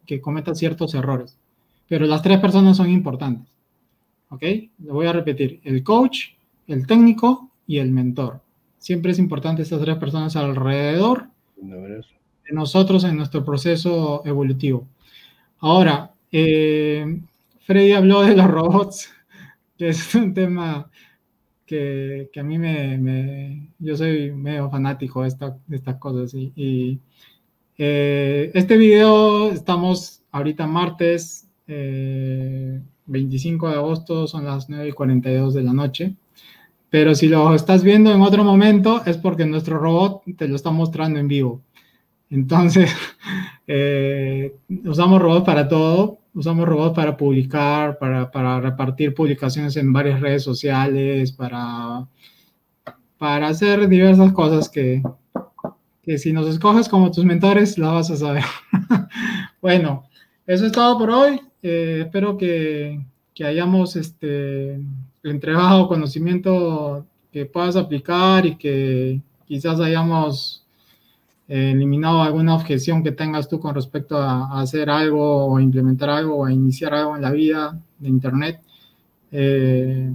que cometas ciertos errores. Pero las tres personas son importantes. ¿Ok? Lo voy a repetir. El coach, el técnico y el mentor. Siempre es importante estas tres personas alrededor de nosotros en nuestro proceso evolutivo. Ahora, eh, Freddy habló de los robots, que es un tema que, a mí me, Yo soy medio fanático de, estas cosas. Y, eh, este video estamos ahorita martes 25 eh, de agosto, son las 9 y 42 de la noche. Pero si lo estás viendo en otro momento es porque nuestro robot te lo está mostrando en vivo. Entonces, eh, usamos robots para todo usamos robots para publicar, para, repartir publicaciones en varias redes sociales, para, para hacer diversas cosas que, si nos escoges como tus mentores, la vas a saber. bueno, eso es todo por hoy. Eh, espero que, hayamos este, entregado conocimiento que puedas aplicar y que quizás hayamos eliminado alguna objeción que tengas tú con respecto a, hacer algo o implementar algo o iniciar algo en la vida de Internet. Eh,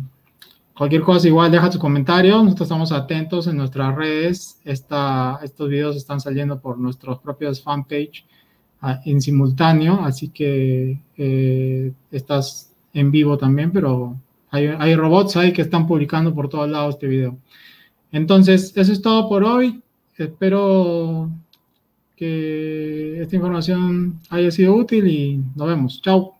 cualquier cosa igual deja tu comentario, nosotros estamos atentos en nuestras redes, estos videos están saliendo por nuestros propios fanpage ah, en simultáneo, así que eh, estás en vivo también, pero hay, hay robots ahí que están publicando por todos lados este video. Entonces, eso es todo por hoy. Espero que esta información haya sido útil y nos vemos. Chao.